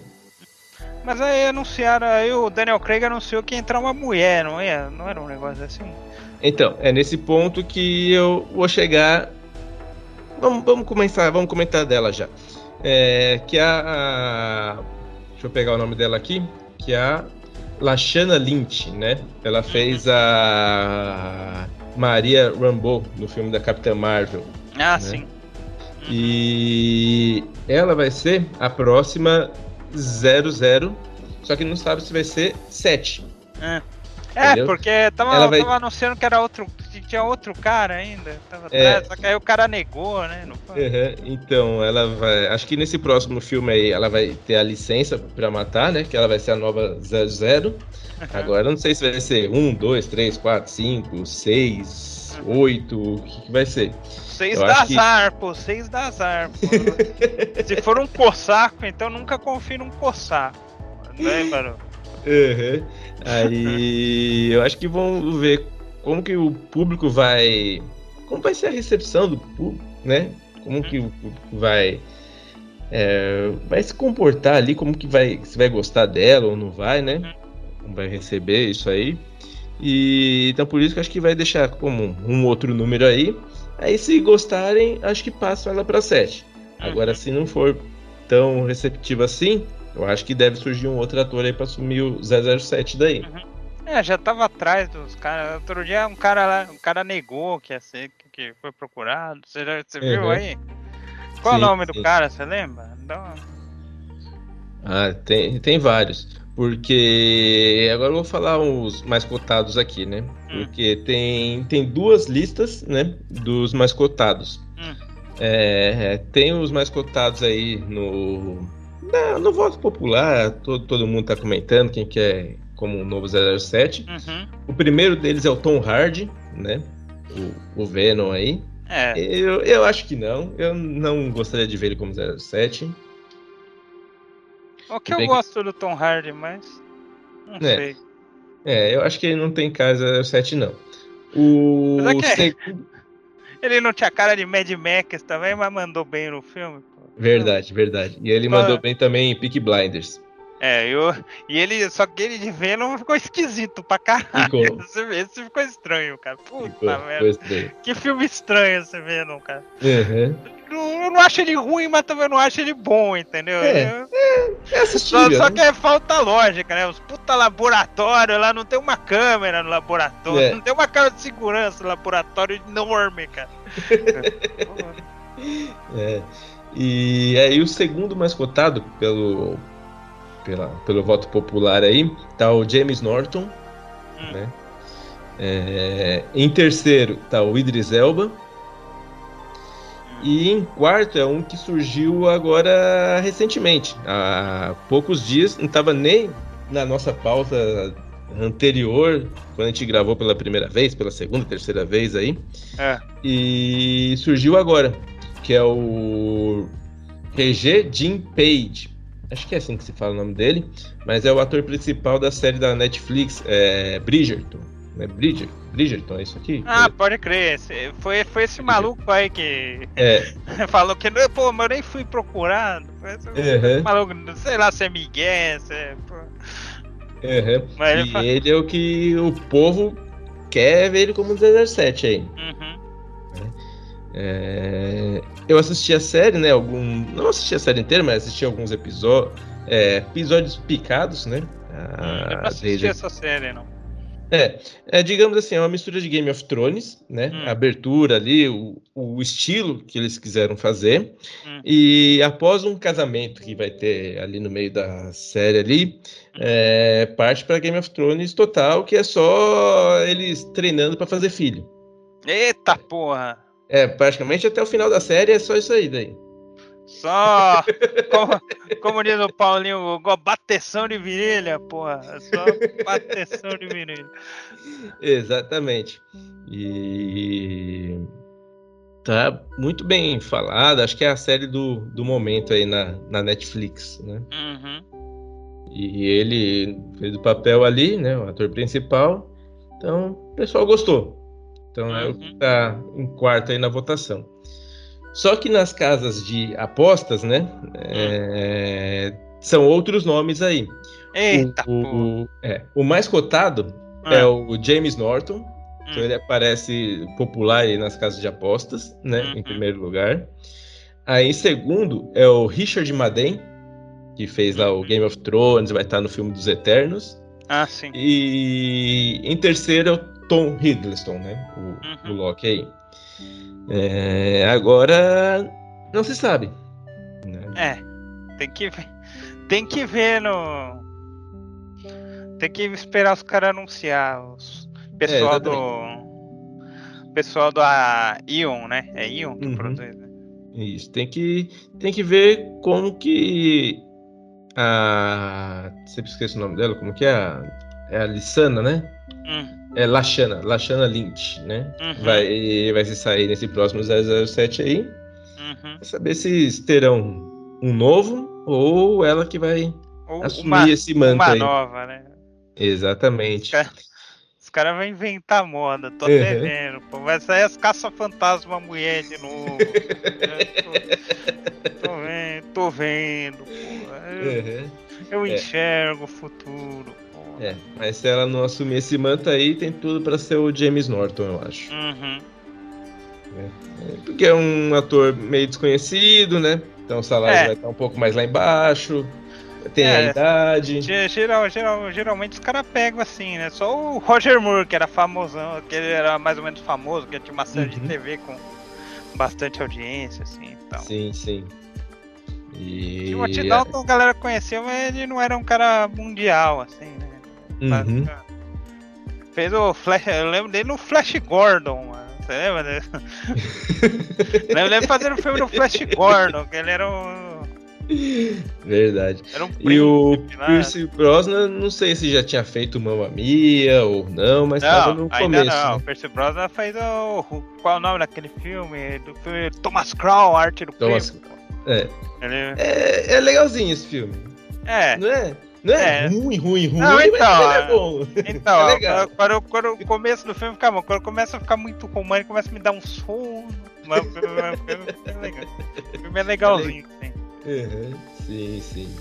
Mas aí anunciaram, aí o Daniel Craig anunciou que ia entrar uma mulher, não é? Não era um negócio assim? Então, é nesse ponto que eu vou chegar. Vamos, vamos começar, vamos comentar dela já. É, que a, a- Deixa eu pegar o nome dela aqui. Que é a Lashana Lynch, né? Ela fez a Maria Rambeau no filme da Capitã Marvel. Ah, Né? sim. E ela vai ser a próxima 00. Só que não sabe se vai ser 7. É, é Entendeu? porque tava, Ela vai- tava anunciando que era outro. Tinha outro cara ainda. Tava É. atrás, só que aí o cara negou, né? Uhum, Então, ela vai. Acho que nesse próximo filme aí ela vai ter a licença pra matar, né? Que ela vai ser a nova 00. Agora eu não sei se vai ser 1, 2, 3, 4, 5, 6, 8, o que, que vai ser. Seis Eu da acho que- azar, pô. Seis da azar, pô. Se for um cossaco, então nunca confie num cossaco. Né, mano? Uhum. Aí eu acho que vão ver como que o público vai. Como vai ser a recepção do público, né? Como que o público vai é, vai se comportar ali, como que vai, se vai gostar dela ou não vai, né? Como vai receber isso aí. E então por isso que acho que vai deixar como um outro número aí. Aí se gostarem, acho que passam ela para 7. Agora se não for tão receptivo assim, eu acho que deve surgir um outro ator aí para assumir o 007 daí. Uhum. É, já tava atrás dos caras. Outro dia um cara lá, um cara negou que ia ser, que foi procurado. Você, você viu uhum. aí? Qual sim, é o nome sim. do cara, você lembra? Uma... Ah, tem, tem vários. Porque agora eu vou falar os mais cotados aqui, né? Hum. Porque tem, tem duas listas, né? Dos mais cotados. Hum. É, tem os mais cotados aí no, no voto popular, todo, todo mundo tá comentando quem quer como o novo 007. Uhum. O primeiro deles é o Tom Hardy, né? O, o Venom aí. É. Eu, eu acho que não. Eu não gostaria de ver ele como 07. O que eu gosto que... do Tom Hardy, mas. Não é. sei. É, eu acho que ele não tem cara 07, não. O. É ele não tinha cara de Mad Max também, mas mandou bem no filme. Verdade, verdade. E ele mandou bem também em Peak Blinders. É, eu, e ele, só que ele de Venom ficou esquisito pra caralho. Ficou. Esse, ficou estranho, cara. Puta ficou, merda. Ficou que filme estranho esse Venom, cara. Uhum. Eu não acho ele ruim, mas também não acho ele bom, entendeu? É, é, é assistível, só, só, que é falta lógica, né? Os puta laboratório lá, não tem uma câmera no laboratório, é. não tem uma câmera de segurança no laboratório enorme, cara. é. E aí o segundo mais cotado pelo, pela, pelo voto popular aí tá o James Norton, hum. né? É, em terceiro tá o Idris Elba. E em quarto é um que surgiu agora recentemente, há poucos dias, não estava nem na nossa pauta anterior, quando a gente gravou pela primeira vez, pela segunda, terceira vez aí. É. E surgiu agora, que é o Regé Jim Page. Acho que é assim que se fala o nome dele, mas é o ator principal da série da Netflix, é, Bridgerton. É Bridger, Bridgerton, é isso aqui? Ah, pode crer. Foi, foi esse maluco aí que é. falou que, pô, mas eu nem fui procurado. Uhum. Maluco, sei lá se é Miguel, se é. Uhum. Mas ele, e fala... ele é o que o povo quer ver ele como 17 aí. Uhum. É, eu assisti a série, né? Algum, não assisti a série inteira, mas assisti alguns episódios, é, episódios picados, né? Ah, eu não assisti desde... essa série, não. É, é, digamos assim, é uma mistura de Game of Thrones, né? Hum. A abertura ali, o, o, estilo que eles quiseram fazer. Hum. E após um casamento que vai ter ali no meio da série ali, hum. é, parte para Game of Thrones total, que é só eles treinando para fazer filho. Eita porra! É, praticamente até o final da série é só isso aí daí. Só, como, como diz o Paulinho, bateção de virilha, porra. Só bateção de virilha. Exatamente. E tá muito bem falada. Acho que é a série do, do momento aí na, na Netflix, né? Uhum. E ele fez o papel ali, né? O ator principal. Então, o pessoal gostou. Então é o que uhum. tá em quarto aí na votação. Só que nas casas de apostas, né? É, são outros nomes aí. Eita, o, o, é, o mais cotado ah. é o James Norton. Então ele hum. aparece popular aí nas casas de apostas, né? Uhum. Em primeiro lugar. Aí em segundo é o Richard Madden, que fez lá o uhum. Game of Thrones, vai estar no filme dos Eternos. Ah, sim. E em terceiro é o Tom Hiddleston, né? O, uhum. o Loki aí. É, agora não se sabe. Né? É, tem que ver, tem que ver no. Tem que esperar os caras anunciar. Os pessoal é, do. Pessoal da Ion, né? É Ion que uhum. produz, né? Isso, tem que, tem que ver como que a. Sempre esqueço o nome dela, como que é? A, é a Lissana, né? Hum é Lashana, Lashana Lynch, né? Uhum. Vai, vai se sair nesse próximo 007 aí. Uhum. saber se terão um novo ou ela que vai ou assumir uma, esse manto uma aí. nova, né? Exatamente. Os caras caras vão inventar moda, tô Uhum. vendo. Pô. Vai sair as caça-fantasma mulher de novo. Eu tô, tô vendo, tô vendo, pô. Eu, Uhum. eu É. enxergo o futuro. É, mas se ela não assumir esse manto aí, tem tudo pra ser o James Norton, eu acho. Uhum. Porque é um ator meio desconhecido, né? Então o salário É. vai estar um pouco mais lá embaixo. Tem É. a idade. Ge- Geral, geral, geralmente os caras pegam assim, né? Só o Roger Moore, que era famosão, que ele era mais ou menos famoso, que tinha uma série Uhum. de TV com bastante audiência, assim, então. Sim, sim. E. Timothy Dalton a galera conheceu, mas ele não era um cara mundial, assim, né? Uhum. Fez o Flash, eu lembro dele no Flash Gordon, mano. Você lembra dele? eu lembro fazendo o filme do Flash Gordon, que ele era um. Verdade. Era um E o príncipe lá. Pierce Brosnan, não sei se já tinha feito Mamma Mia ou não, mas tava Não, no ainda começo. não. né? O Percy Brosnan fez o. o- Qual é o nome daquele filme? Do filme Thomas Crown, Arte do Thomas- Crime. É. Ele... É, é legalzinho esse filme. É. Não é? Não é, É. ruim, ruim, ruim, Não, então, ele é bom. Então, É quando, quando o começo do filme fica bom, quando começa a ficar muito romântico, começa a me dar um sono. Mas o filme, é legal. O filme é legalzinho, sim. Uhum, Sim, sim.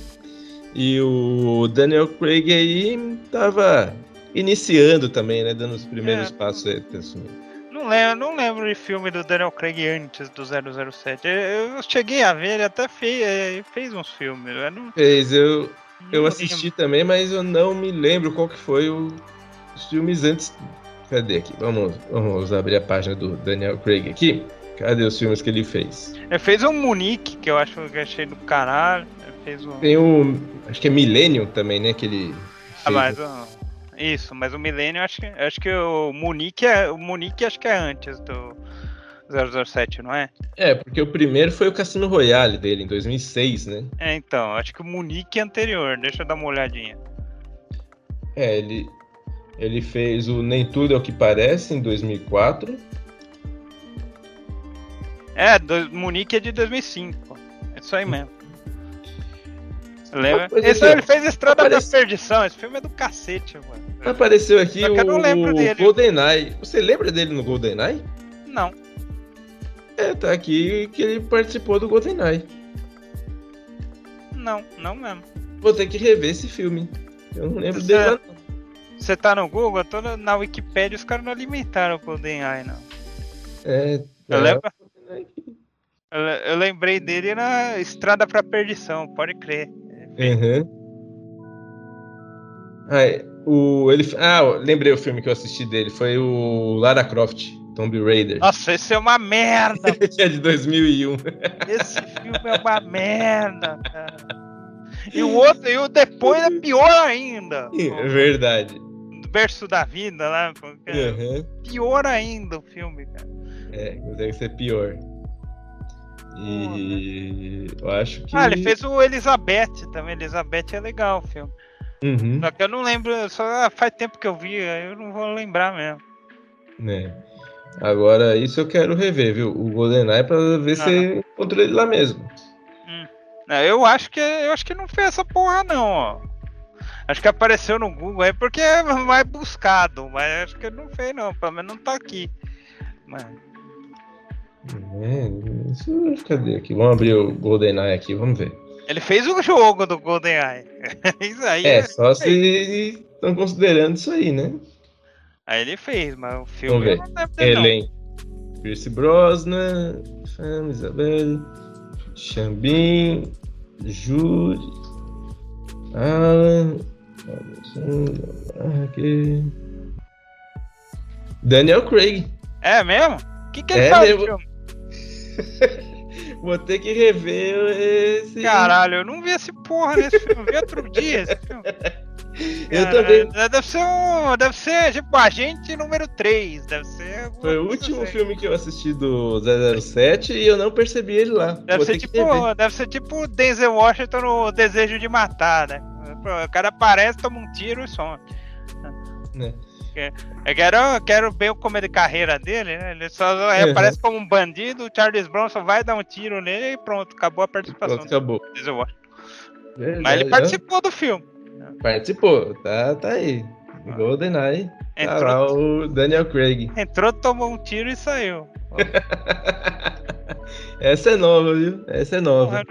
E o Daniel Craig aí tava iniciando também, né? Dando os primeiros É. passos aí. assumir. Não lembro, não lembro de filme do Daniel Craig antes do 007. Eu, eu cheguei a ver, ele até fez, eh, fez uns filmes. Eu não, Fez, eu, eu assisti também, mas eu não me lembro qual que foi o- os filmes antes. Cadê aqui? Vamos, vamos abrir a página do Daniel Craig aqui. Cadê os filmes que ele fez? Ele fez um Munique, que eu acho que eu achei do caralho. Ele fez um. Tem o. Acho que é Millennium também, né? Que ele. Ah, fez. mas o- Isso, mas o Millennium acho que acho que o Munique é. O Munique acho que é antes do 007, não é? É, porque o primeiro foi o Cassino Royale dele, em 2006, né? É, então, acho que o Munique é anterior, deixa eu dar uma olhadinha. É, ele, ele fez o Nem Tudo é o que Parece em 2004. É, do, Munique é de 2005. É isso aí mesmo. Lembra? Esse ele fez Estrada da Perdição. Esse filme é do cacete, mano. Apareceu aqui o. GoldenEye. Você lembra dele no GoldenEye? Não. É, tá aqui que ele participou do GoldenEye. Não, não mesmo. Vou ter que rever esse filme. Eu não lembro dele lá. não. Você tá no Google, eu tô na- na Wikipedia, os caras não alimentaram o GoldenEye, não. É, Eu, tá. lembro, eu, eu lembrei dele na Estrada pra Perdição, pode crer. Uhum. Ah, é, o, ele, ah, lembrei o filme que eu assisti dele. Foi o Lara Croft, Tomb Raider. Nossa, esse é uma merda! é de 2001. Esse filme é uma merda, cara. E o outro, e o depois é pior ainda. É verdade. O berço da vida cara. Uhum. pior ainda o filme, cara. É, deve ser pior. E eu acho que. Ah, ele fez o Elizabeth também. Elizabeth é legal o filme. Uhum, Só que eu não lembro, só faz tempo que eu vi, aí eu não vou lembrar mesmo. né. Agora, isso eu quero rever, viu? O GoldenEye pra ver se eu encontro ele lá mesmo. Não, Eu acho que eu acho que não fez essa porra não, ó. Acho que apareceu no Google aí porque é mais buscado, mas acho que não fez não, pelo menos não tá aqui. Mas, É, isso, cadê aqui? Vamos abrir o GoldenEye aqui, vamos ver. ele fez o jogo do GoldenEye. Isso aí. É, só se estão considerando isso aí, né? Aí ele fez, mas o filme Vamos ver. não lembro dele, não. Elen. Pierce Brosnan, Fama, Isabelle, Xambin, Jude, Alan. Daniel Craig. É mesmo? O que, que ele É faz no filme? Vou ter que rever esse. Caralho, eu não vi esse porra nesse filme, eu vi outro dia esse filme. Eu também. Deve ser um. Deve ser tipo agente número 3. Deve ser. Foi o último assim. filme que eu assisti do 007 e eu não percebi ele lá. Deve Vou ser, tipo, deve ser tipo Denzel Washington no Desejo de Matar, né? O cara aparece, toma um tiro e some. Né? Eu quero, eu quero ver o começo de carreira dele, né? Ele só ele Uhum. aparece como um bandido, o Charles Bronson vai dar um tiro nele e pronto, acabou a participação Pronto, acabou. Mas ele participou do filme. Participou, tá, tá aí. GoldenEye. Entrou, tá lá o Daniel Craig. Entrou, tomou um tiro e saiu. Essa é nova, viu? Essa é nova.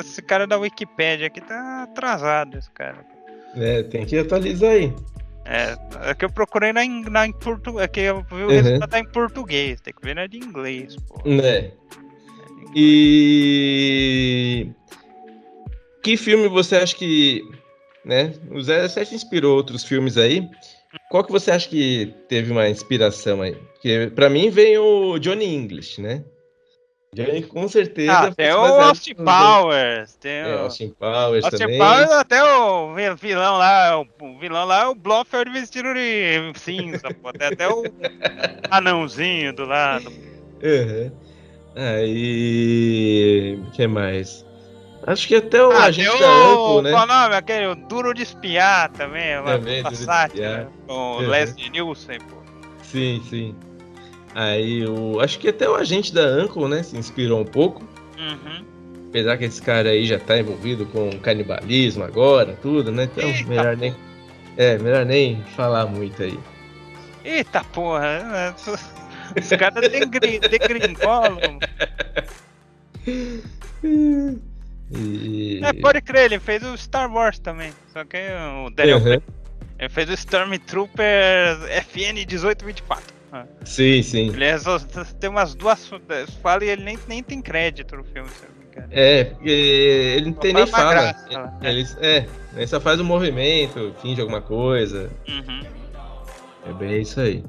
Esse cara da Wikipedia aqui tá atrasado, esse cara. É, tem que atualizar aí. É, é que eu procurei na, na em português. É que eu vi o resultado tá em português, tem que ver na de inglês, pô. Né? E. Que filme você acha que. Né? O 07 inspirou outros filmes aí. Qual que você acha que teve uma inspiração aí? Porque pra mim vem o Johnny English, né? Johnny com certeza. Ah, tem o Austin Powers. Tem é, o Austin Powers Austin também. Powers até o vilão lá, o vilão lá, é o Blofeld vestido de cinza, pô. Tem até o anãozinho do lado. Uhum. Aí. O que mais? Acho que até o ah, agente o, da Apple, né? Qual o nome? Aquele o Duro de Espiar também. Também, Duro de Espiar. Com uhum. Leslie Nielsen, pô. Sim, sim. Aí o. Acho que até o agente da Uncle, né? Se inspirou um pouco. Uhum. Apesar que esse cara aí já tá envolvido com canibalismo agora, tudo, né? Então, Eita, melhor nem. É, melhor nem falar muito aí. Eita porra! Os caras degringolam. E... É, pode crer, ele fez o Star Wars também. Só que o Daniel uhum. Ele fez o Stormtrooper FN 1824. Sim, sim. Aliás, tem umas duas falas e ele nem, nem tem crédito no filme, se eu não me engano. É, porque ele não tem nem fala. Graça, ele, é, ele só faz um movimento, finge alguma coisa. Uhum. É bem isso aí.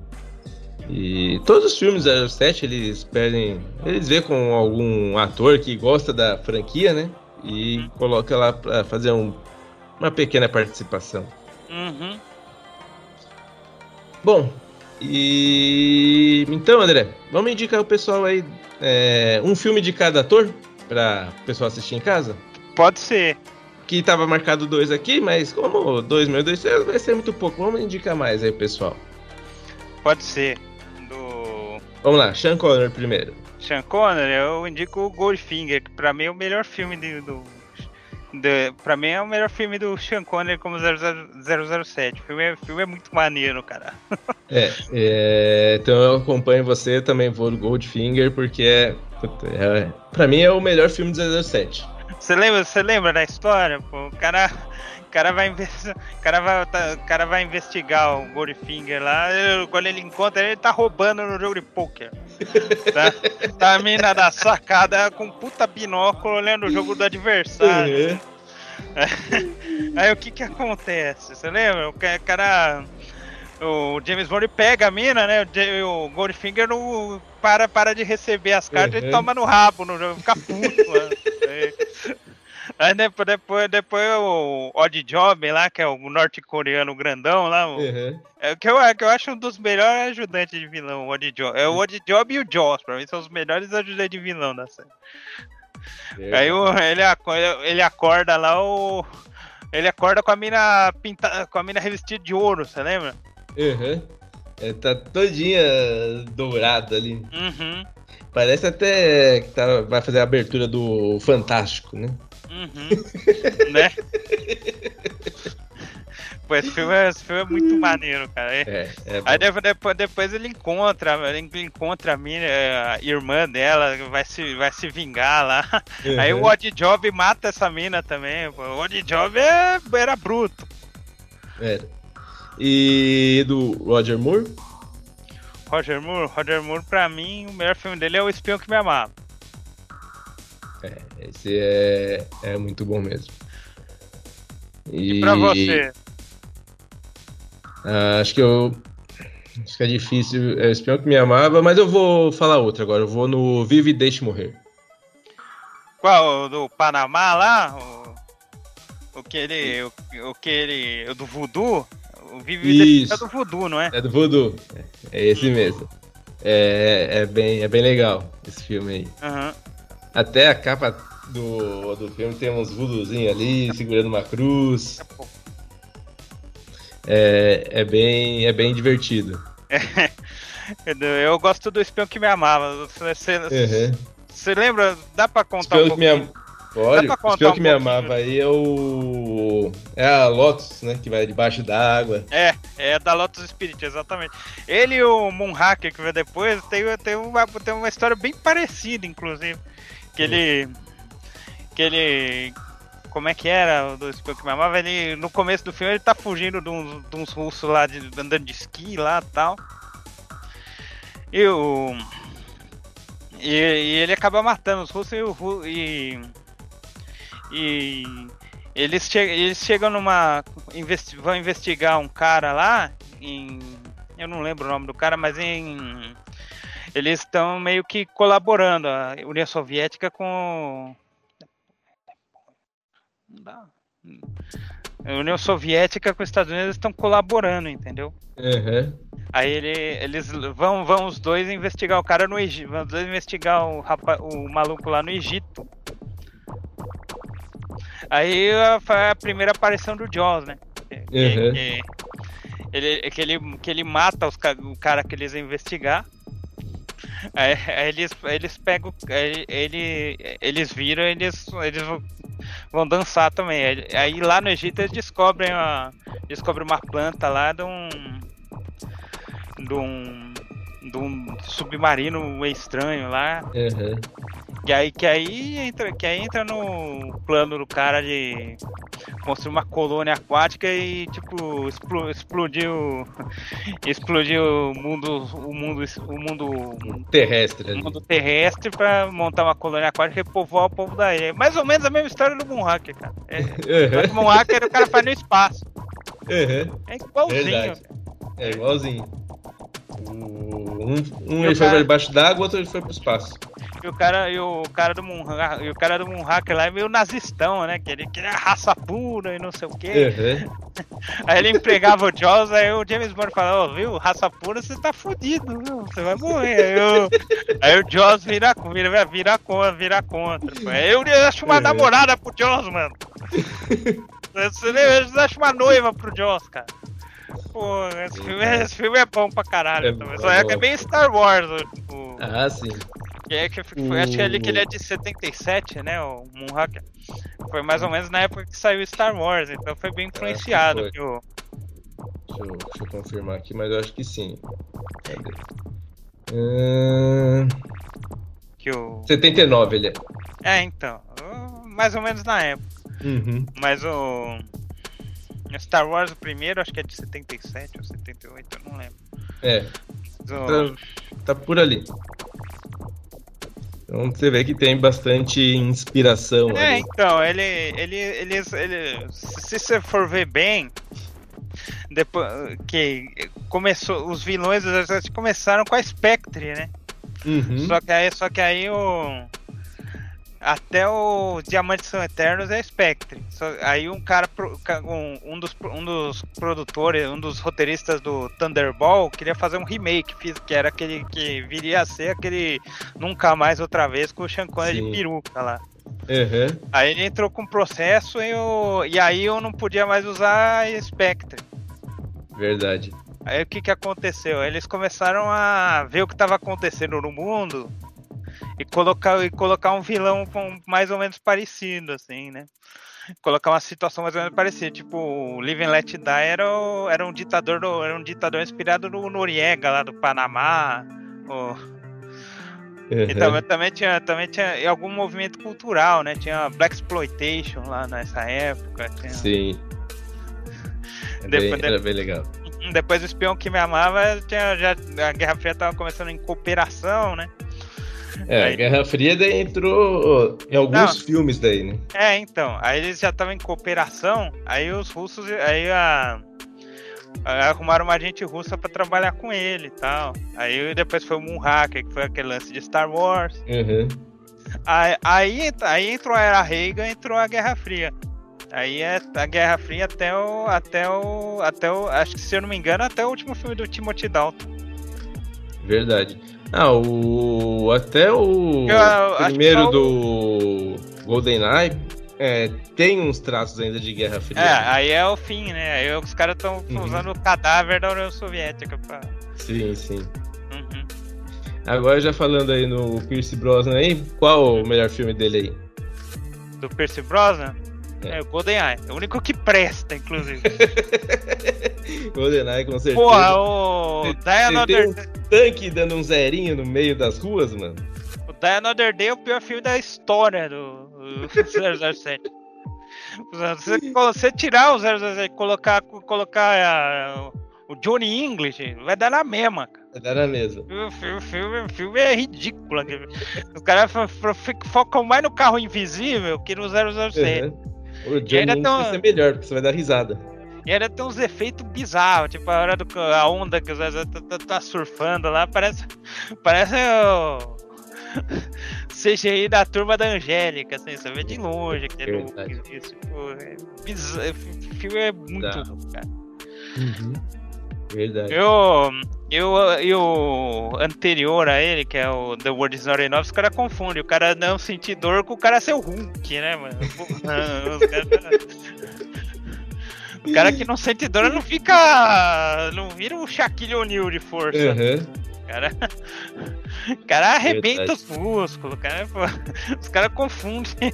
E todos os filmes da 07 eles perdem. Eles vê com algum ator que gosta da franquia, né? E uhum. coloca lá pra fazer um, uma pequena participação. Uhum. Bom, e então, André, vamos indicar o pessoal aí é, um filme de cada ator para o pessoal assistir em casa? Pode ser. Que estava marcado dois aqui, mas como dois mil dois vai ser muito pouco, vamos indicar mais aí, pessoal. Pode ser. Do... Vamos lá, Sean Connery primeiro. Sean Connery, eu indico o Goldfinger, que pra mim é o melhor filme de, do, de, pra mim é o melhor filme do Sean Connery como 007. O filme é, o filme é muito maneiro, cara. É, é, então eu acompanho você, também vou no Goldfinger, porque é, é, pra mim é o melhor filme do 007. Você lembra, você lembra da história? Pô, o cara, o cara vai, o cara vai, tá, o cara vai investigar o Goldfinger lá. Ele, quando ele encontra ele, tá roubando no jogo de poker. Tá, tá a mina da sacada com puta binóculo olhando o jogo do adversário. Uhum. Aí o que que acontece? Você lembra? O cara. O James Bond pega a mina, né? O Goldfinger não para, para de receber as cartas uhum. e toma no rabo no jogo, fica puto. mano. Aí depois, depois, depois o Odd Job lá, que é o norte-coreano grandão lá, uhum. é, que, eu, é, que eu acho um dos melhores ajudantes de vilão, o Odd Job. É o Odd Job e o Joss, pra mim são os melhores ajudantes de vilão da série. É. Aí o, ele, ele acorda lá, o, ele acorda com a mina pinta, com a mina revestida de ouro, você lembra? Uhum. É, tá todinha dourada ali. Uhum. Parece até que tá, vai fazer a abertura do Fantástico, né? Uhum. né? Pô, esse filme, é, esse filme é muito maneiro, cara. É, é Aí depois, depois ele encontra, ele encontra a, minha, a irmã dela, vai se, vai se vingar lá. Uhum. Aí o Odd Job mata essa mina também. Pô. O Odd Job é, era bruto. Era. E do Roger Moore? Roger Moore? Roger Moore, pra mim, o melhor filme dele é O Espião que Me Amava. É, esse é, é muito bom mesmo. E, e pra você? Ah, acho que eu. Acho que é difícil. É o espião que me amava, mas eu vou falar outra agora. Eu vou no Vive e Deixe Morrer. Qual? O do Panamá lá? O, o que ele. O, o que ele. O do Voodoo? O Vive e Deixe é do Voodoo, não é? É do Voodoo. É, é esse mesmo. É, é, bem, é bem legal esse filme aí. Uhum. Até a capa do, do filme tem uns voodoozinhos ali, segurando uma cruz. É, é, bem, é bem divertido. Eu gosto do Espião que me amava. Você, uhum. você lembra? Dá pra contar Espião um pouquinho? Pode. O espião um que me amava aí é o. É a Lotus, né? Que vai debaixo da água. É, é da Lotus Spirit, exatamente. Ele e o Moonhacker que veio depois tem, tem, uma, tem uma história bem parecida, inclusive. Que ele. Que ele. Como é que era o do me amava? Ele, no começo do filme ele tá fugindo de uns, de uns russos lá de, andando de esqui lá tal. E o. E, e, ele acaba matando os russos e, o, e e eles, che eles chegam numa. Investi vão investigar um cara lá em. Eu não lembro o nome do cara, mas em. Eles estão meio que colaborando, a União Soviética com. Não dá. A União Soviética com os Estados Unidos estão colaborando, entendeu? Uhum. Aí ele, eles vão, vão os dois investigar o cara no Egito. Vão os dois investigar o, rapaz, o maluco lá no Egito. Aí foi a primeira aparição do Jaws, né? Uhum. Que, ele, que, ele, que ele mata os, o cara que eles investigar. Aí eles, eles pegam. Ele, eles viram, eles, eles vão dançar também. Aí lá no Egito eles descobrem, uma, descobrem uma planta lá de um. De um. De um submarino estranho lá. Uhum. Que aí, que aí entra, que aí entra no plano do cara de construir uma colônia aquática e tipo explodiu explodiu o mundo o mundo o mundo terrestre, o mundo terrestre para montar uma colônia aquática e povoar o povo da ilha. Mais ou menos a mesma história do Moonhacker, cara. É, uhum. O Moonhacker o cara faz no espaço. Uhum. É igualzinho. Verdade. É igualzinho. Um, um ele foi pra debaixo d'água, outro ele foi pro espaço. E o cara, e o cara do Moonhacker, e o cara do Moonhacker lá é meio nazistão, né? Que ele queria raça pura e não sei o quê. Uhum. Aí ele empregava o Jaws, aí o James Bond falava, oh, viu, raça pura, você tá fudido, viu? Você vai morrer. Aí o, aí o Jaws vira, vira, vira contra, vira contra. Aí eu acho uma uhum. namorada pro Jaws, mano. Você acha uma noiva pro Jaws, cara. Pô, esse filme, é, esse filme é bom pra caralho é também. Só é que é bem Star Wars. O... Ah, sim. É que foi, acho que ali que ele é de 77, né? O Moonhacker. Foi mais ou menos na época que saiu Star Wars, então foi bem influenciado. Que, que o... deixa, eu, deixa eu confirmar aqui, mas eu acho que sim. Cadê? Que o... 79 ele é. É, então. Mais ou menos na época. Uhum. Mas o. Star Wars, o primeiro, acho que é de 77 ou 78, eu não lembro. É. Do... Tá, tá por ali. Então você vê que tem bastante inspiração. É, ali. então, ele, ele, ele, ele, se você for ver bem, depois que começou, os vilões começaram com a Spectre, né? Uhum. Só que aí, só que aí o até os Diamantes São Eternos é Spectre. Aí um cara, um, um, dos, um dos produtores, um dos roteiristas do Thunderball queria fazer um remake, que era aquele que viria a ser aquele Nunca Mais Outra Vez com o Sean Connery de peruca lá. Uhum. Aí ele entrou com processo e, eu, e aí eu não podia mais usar Spectre. Verdade. Aí o que, que aconteceu? Eles começaram a ver o que estava acontecendo no mundo e colocar, e colocar um vilão com mais ou menos parecido, assim, né? Colocar uma situação mais ou menos parecida. Tipo, o Live and Let Die era, o, era um ditador do, era um ditador inspirado no Noriega lá do Panamá. O, Uhum. E também, também, tinha, também tinha algum movimento cultural, né? Tinha Black Exploitation lá nessa época. Tinha... Sim. É depois, bem, era bem legal. Depois o espião que me amava, tinha, já, a Guerra Fria estava começando em cooperação, né? É, aí... a Guerra Fria daí entrou em alguns Não, filmes daí, né? É, então. Aí eles já estavam em cooperação, aí os russos, aí a. Aí arrumaram uma agente russa para trabalhar com ele e tal. Aí depois foi o Moonhacker, que foi aquele lance de Star Wars. Uhum. Aí, aí, aí entrou a Era Reagan, entrou a Guerra Fria. Aí é a Guerra Fria até o. Até o. Até o. Acho que se eu não me engano, até o último filme do Timothy Dalton. Verdade. Ah, o. Até o eu, primeiro o... do GoldenEye é, tem uns traços ainda de Guerra Fria. É, aí é o fim, né? Aí os caras estão uhum. usando o cadáver da União Soviética pra. Sim, sim. Uhum. Agora já falando aí no Pierce Brosnan aí, qual o melhor filme dele aí? do Percy Brosnan é. é o GoldenEye. É o único que presta, inclusive. GoldenEye, com certeza. Porra, o Die Another um tanque dando um zerinho no meio das ruas, mano. O Die Another Day é o pior filme da história do, do 007. Se você tirar o 007 e colocar, colocar uh, o Johnny English, vai dar na mesma, cara. Vai dar na mesma. O filme, o filme, o filme é ridículo. Os caras focam mais no carro invisível que no 007. Uhum. O Johnny English vai ser melhor, porque você vai dar risada. E ainda tem uns efeitos bizarros, tipo a hora do a onda que 007 tá, tá, tá surfando lá, parece. Parece o. CGI da turma da Angélica, assim, você vê de longe que é isso. Pô, é bizarro, o filme é muito louco, cara. Uhum. Verdade. Eu, eu, eu, anterior a ele, que é o The World is Not Enough, os caras confundem. O cara não sentir dor com o cara ser o Hulk, né, mano? o cara que não sente dor não fica. Não vira o Shaquille O'Neal de força. Uhum. Cara, cara arrebenta Verdade. os músculos, cara, os caras confundem.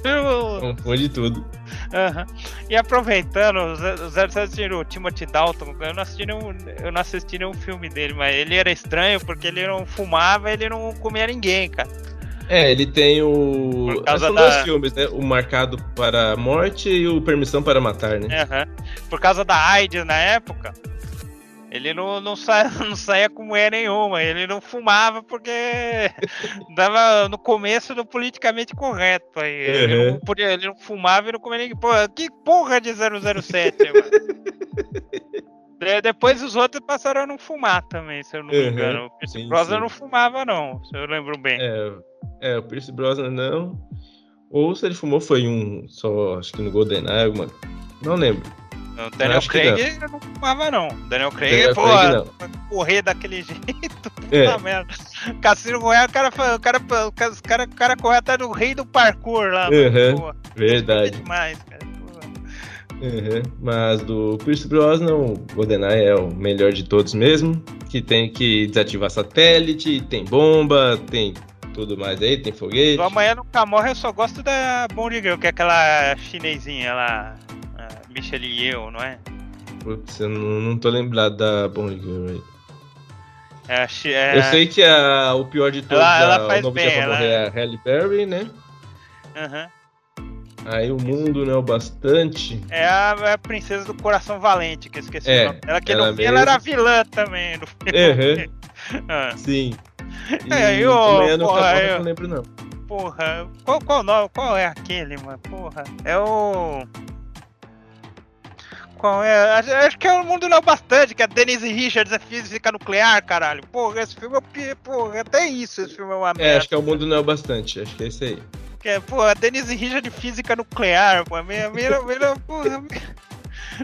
Confunde tudo. Uhum. E aproveitando, o 007 o Timothy Dalton, eu não, assisti nenhum, eu não assisti nenhum filme dele, mas ele era estranho porque ele não fumava ele não comia ninguém, cara. É, ele tem o. São da... dois filmes, né? O Marcado para a Morte e o Permissão para Matar, né? Uhum. Por causa da AIDS na época, ele não, não, saia, não saía com mulher nenhuma, ele não fumava porque dava no começo do politicamente correto. Aí. Ele, uhum. não podia, ele não fumava e não comia ninguém. Porra, que porra de 007, Depois os outros passaram a não fumar também, se eu não me uhum. engano. O Pierce Brosnan não fumava, não, se eu lembro bem. É, é o Pierce Brosnan não. Ou se ele fumou foi um só, acho que no GoldenEye, alguma. Não lembro. O Daniel Craig não. não fumava, não. Daniel Craig, Daniel pô, Craig, correr daquele jeito, é. puta merda. Cassino Royale, o cara, o cara, o cara, o cara, o cara corre até do rei do parkour lá. Uhum, verdade. demais, cara. Uhum. Mas do Pierce Brosnan, o GoldenEye é o melhor de todos mesmo. Que tem que desativar satélite, tem bomba, tem tudo mais aí, tem foguete. Do Amanhã Nunca Morre eu só gosto da Bond Girl, que é aquela chinesinha lá. Michelle Yeoh, não é? Putz, eu não, não tô lembrado da Bond Girl é, é... Eu sei que a, o pior de todos ela, ela faz o bem, ela... é a Halle Berry, né? Aham. Uhum. Aí o mundo não é o bastante. É a, é a, princesa do coração valente, que eu esqueci é, o nome. Ela que ela no fim ela era vilã também no filme. Uhum. ah. Sim. E é, eu, porra, porra, eu não lembro não. Porra, qual, qual, nome, qual é aquele, mano? Porra, é o. Qual é? Acho que é o mundo não é bastante, que a Denise Richards é física nuclear, caralho. Porra, esse filme é. Porra, até isso, esse filme é uma merda. É, acho que é o mundo não é bastante, acho que é esse aí. Que é, pô, a Denise Richards de física nuclear, pô. Mina, mina, mina, porra,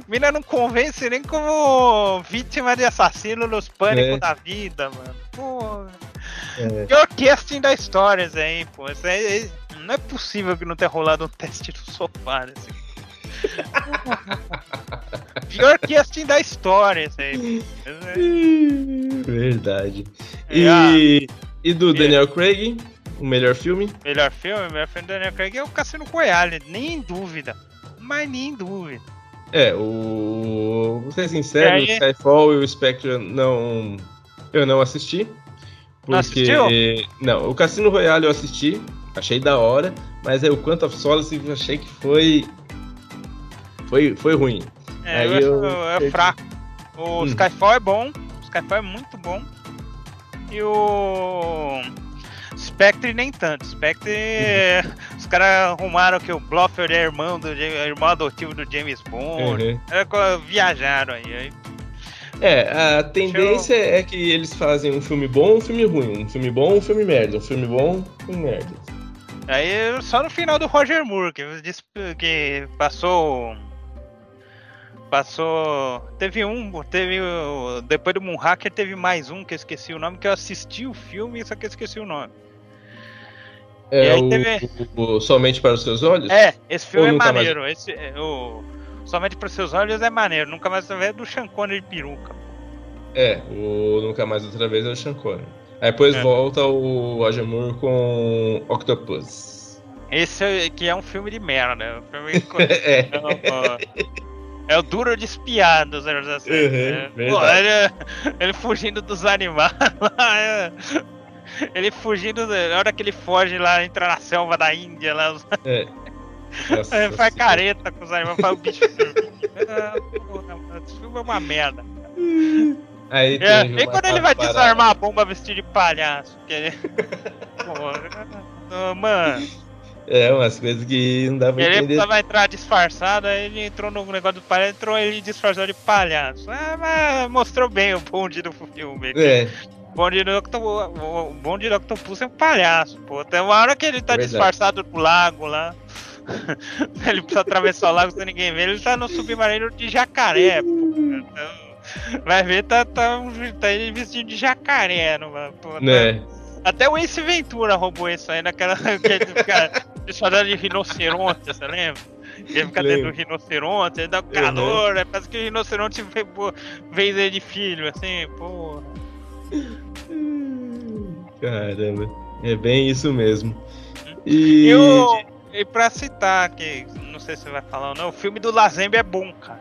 mina não convence nem como vítima de assassino nos pânicos é. da vida, mano. Porra. É. Pior casting da história, aí, pô. Isso aí, não é possível que não tenha rolado um teste no sofá nesse Pior que assim da história, isso aí. Verdade. É, e, e do Daniel Craig, o melhor filme? Melhor filme? O melhor filme do Daniel Craig é o Cassino Royale, nem em dúvida. Mas nem em dúvida. É, o. Vou ser sincero, o Skyfall e o Spectre não. Eu não assisti. Porque... Não assistiu? Não, o Cassino Royale eu assisti, achei da hora, mas aí o Quantum of Solace eu achei que foi foi, foi ruim. É, Aí eu, é fraco. O hum. Skyfall é bom, o Skyfall é muito bom. E o Spectre nem tanto. Spectre, uhum. os caras arrumaram que o Blofeld é irmão, do, irmão adotivo do James Bond. Uhum. É, viajaram aí. aí. É, a tendência eu... é que eles fazem um filme bom, um filme ruim, um filme bom, um filme merda, um filme bom, um filme merda. Aí só no final do Roger Moore, que, que passou Passou. Teve um, teve. Depois do Moonhacker teve mais um que eu esqueci o nome, que eu assisti o filme, só que eu esqueci o nome. É o, teve... o, Somente para os Seus Olhos? É, esse filme é maneiro. Mais... Esse, é, o Somente para os Seus Olhos é maneiro. Nunca mais você vê do Sean de peruca. É, o Nunca Mais Outra Vez é o Sean Aí depois é. volta o Roger Moore com Octopus. Esse é, que é um filme de merda. É, um filme É. é, o duro de espiar do 007. Uhum, né? Ele, fugindo dos animais lá. é. Ele fugindo, na hora que ele foge lá, entra na selva da Índia lá, É. Nossa ele faz Senhora. careta com os animais, faz o bicho. Ah, porra, mano, Esse filme é uma merda. Aí É, nem quando ele vai parada- desarmar a bomba vestido de palhaço. Que ele... Porra, mano, É, umas coisas que não dá pra ele entender. vai entrar disfarçado, aí ele entrou no negócio do palhaço, entrou ele disfarçado de palhaço. Ah, mas mostrou bem o bonde do filme. É, O bonde do Octopus, o bonde do Octopus é um palhaço, pô. Tem uma hora que ele tá Verdade. disfarçado no lago lá. ele precisa atravessar o lago sem ninguém ver. Ele tá no submarino de jacaré, pô. Então, vai ver, tá, tá, tá ele vestido de jacaré, vai, pô. né? Até o Ace Ventura roubou isso aí naquela. que ele fica disfarçado de rinoceronte, você lembra? Ele fica dentro do rinoceronte, ele dá calor, é, parece que o rinoceronte fez, fez ele de filho, assim, pô. Caramba. É bem isso mesmo. E. E, o, e pra citar, que não sei se você vai falar ou não, o filme do Lazembe é bom, cara.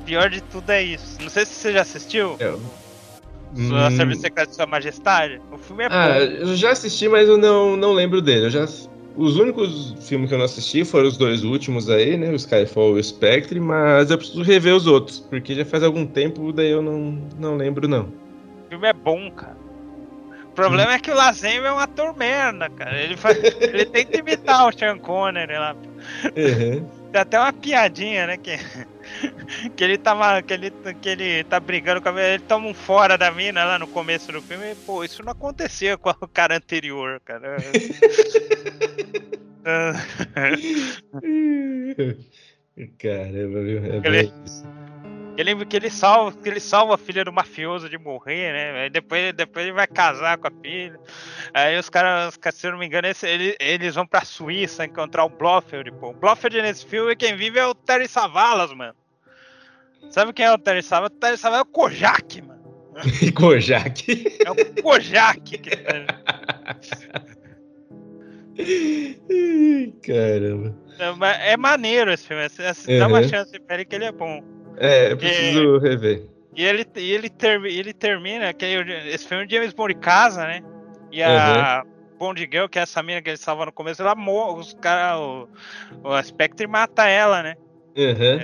O pior de tudo é isso. Não sei se você já assistiu. É, Sua hum, Serviço Secreto de Sua Majestade. O filme é Ah, bom. eu já assisti, mas eu não, não lembro dele. Eu já... Os únicos filmes que eu não assisti foram os dois últimos aí, né? O Skyfall e o Spectre, mas eu preciso rever os outros, porque já faz algum tempo, daí eu não, não lembro, não. O filme é bom, cara. O problema é que o Lazembe é um ator merda, cara. Ele, faz, ele tenta imitar o Sean Connery lá. Uhum. Tem até uma piadinha, né? Que, que ele tava. Que ele, que ele tá brigando com a mina. Ele toma um fora da mina lá no começo do filme. E, pô, isso não acontecia com o cara anterior, cara. Ah, Caramba, viu? É Ele- isso. ele, que ele salva, que ele salva a filha do mafioso de morrer, né? Aí depois, depois ele vai casar com a filha. Aí os caras, se eu não me engano, esse- ele- eles vão pra Suíça encontrar o Blofeld, pô. O Blofeld nesse filme, quem vive é o Terry Savalas, mano. Sabe quem é o Terry Savalas? O Terry Savalas é o Kojak, mano. Kojak. É o Kojak. que tá- Caramba. É É maneiro esse filme. assim, Dá uma Uhum. chance pra ele que ele é bom. É, eu preciso rever. E ele, e ele, ter, ele termina, que esse filme o James Bond casa, né? E a Bond Girl, que é essa mina que ele salva no começo, ela morre, os caras, o, o Spectre mata ela, né? Uhum.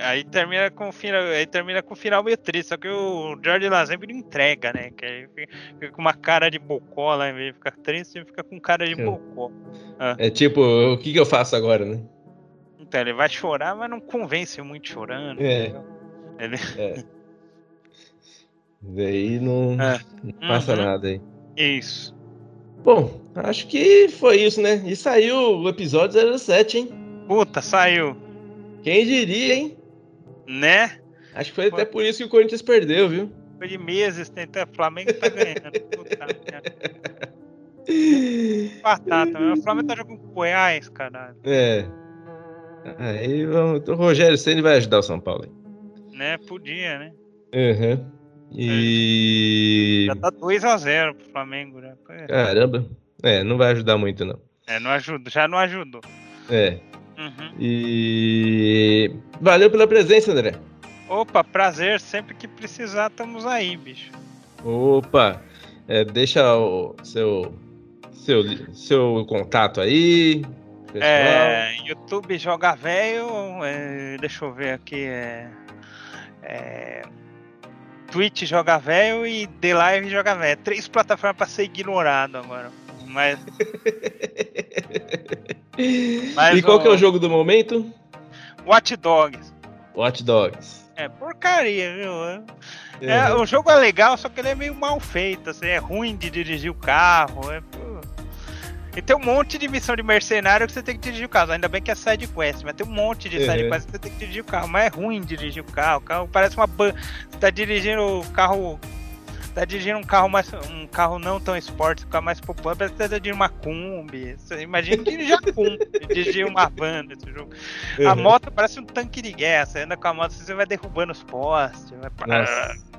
Aí, termina com o final, aí termina com o final meio triste, só que o George Lazenby não entrega, né? Que aí fica, fica com uma cara de bocó lá, em vez de ficar triste, ele fica com cara de Sim. bocó. É tipo, o que, que eu faço agora, né? Então ele vai chorar, mas não convence muito chorando. É. Ele... Daí não, É. não passa Uhum. nada aí. Isso. Bom, acho que foi isso, né? E saiu o episódio 07, hein? Puta, saiu. Quem diria, hein? Né? Acho que foi até por isso que o Corinthians perdeu, viu? Foi de meses tentando. Flamengo tá ganhando. Puta. Batata, mas o Flamengo tá jogando com o Goiás, caralho. É. Aí vamos. O Rogério Ceni vai ajudar o São Paulo. Né? Podia, né? Uhum. E. Já tá 2x0 pro Flamengo, né? É, Caramba. É, não vai ajudar muito, não. É, não ajuda, já não ajudou. É. Uhum. E. Valeu pela presença, André. Opa, prazer, sempre que precisar, estamos aí, bicho. Opa! É, deixa o seu, seu, seu contato aí. Pessoal. É, YouTube Joga Velho, é, deixa eu ver aqui, é, é, Twitch Joga Velho e The Live Joga Velho. Três plataformas pra ser ignorado agora. Mas, Mas e qual o- que é o jogo do momento? Watch Dogs. Watch Dogs. É porcaria, viu? É, o jogo é legal, só que ele é meio mal feito, assim, é ruim de dirigir o carro. É. E tem um monte de missão de mercenário que você tem que dirigir o carro. Ainda bem que é side quest, mas tem um monte de side Uhum. quest que você tem que dirigir o carro. Mas é ruim dirigir o carro. O carro parece uma ban... Você tá dirigindo o carro. Tá dirigindo um carro mais. um carro não tão esporte, um carro mais popular, parece que tá dirigindo uma Kombi. Imagina dirigir a Kombi, dirigir uma van nesse jogo. A Uhum. moto parece um tanque de guerra. Você anda com a moto, você vai derrubando os postes. Vai... Nossa. Pra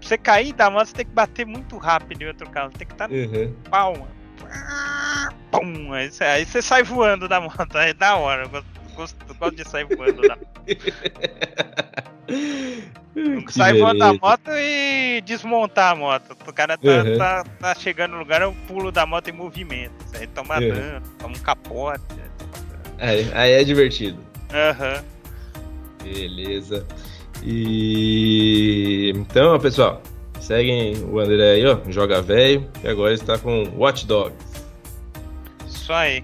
você cair da moto, você tem que bater muito rápido em outro carro. Tem que estar no Uhum. palma. Pum, aí você, aí você sai voando da moto, aí é da hora. Eu gosto, gosto de sair voando da Sai voando da moto e desmontar a moto. O cara tá, uhum. tá, tá, chegando no lugar, eu pulo da moto em movimento. Aí toma uhum. dano, toma um capote. Aí, aí é divertido. Aham. Uhum. Beleza. E então, pessoal, seguem o André aí, ó, joga velho, e agora está com Watch Dogs. Isso aí.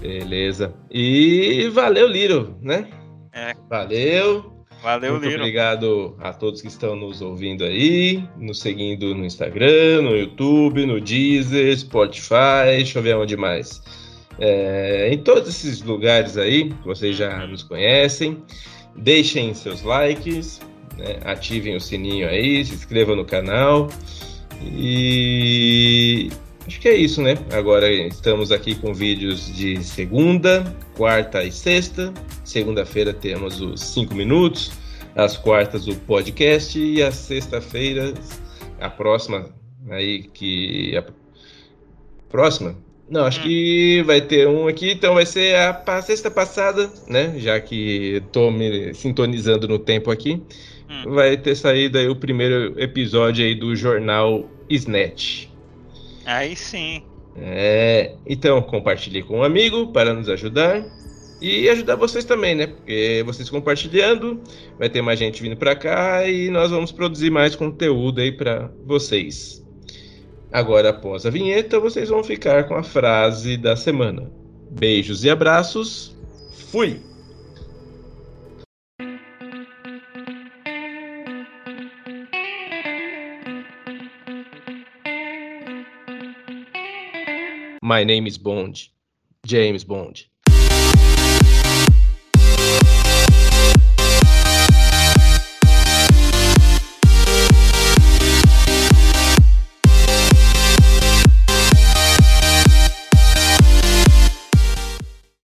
Beleza. E valeu, Liro, né? É. Valeu. Valeu, Muito Liro. obrigado a todos que estão nos ouvindo aí, nos seguindo no Instagram, no YouTube, no Deezer, Spotify, deixa eu ver onde mais. É, em todos esses lugares aí, vocês já nos conhecem. Deixem seus likes, né? ativem o sininho aí, se inscrevam no canal. E acho que é isso, né? Agora estamos aqui com vídeos de segunda, quarta e sexta. Segunda-feira temos os 5 minutos, às quartas o podcast e às sexta-feiras a próxima aí que a próxima não, acho que vai ter um aqui, então vai ser a, sexta passada, né? Já que tô me sintonizando no tempo aqui. Hum. Vai ter saído aí o primeiro episódio aí do jornal Snatch. Aí sim. É, então compartilhe com um amigo para nos ajudar e ajudar vocês também, né? Porque vocês compartilhando, vai ter mais gente vindo para cá e nós vamos produzir mais conteúdo aí para vocês. Agora, após a vinheta, vocês vão ficar com a frase da semana. Beijos e abraços. Fui! My name is Bond. James Bond.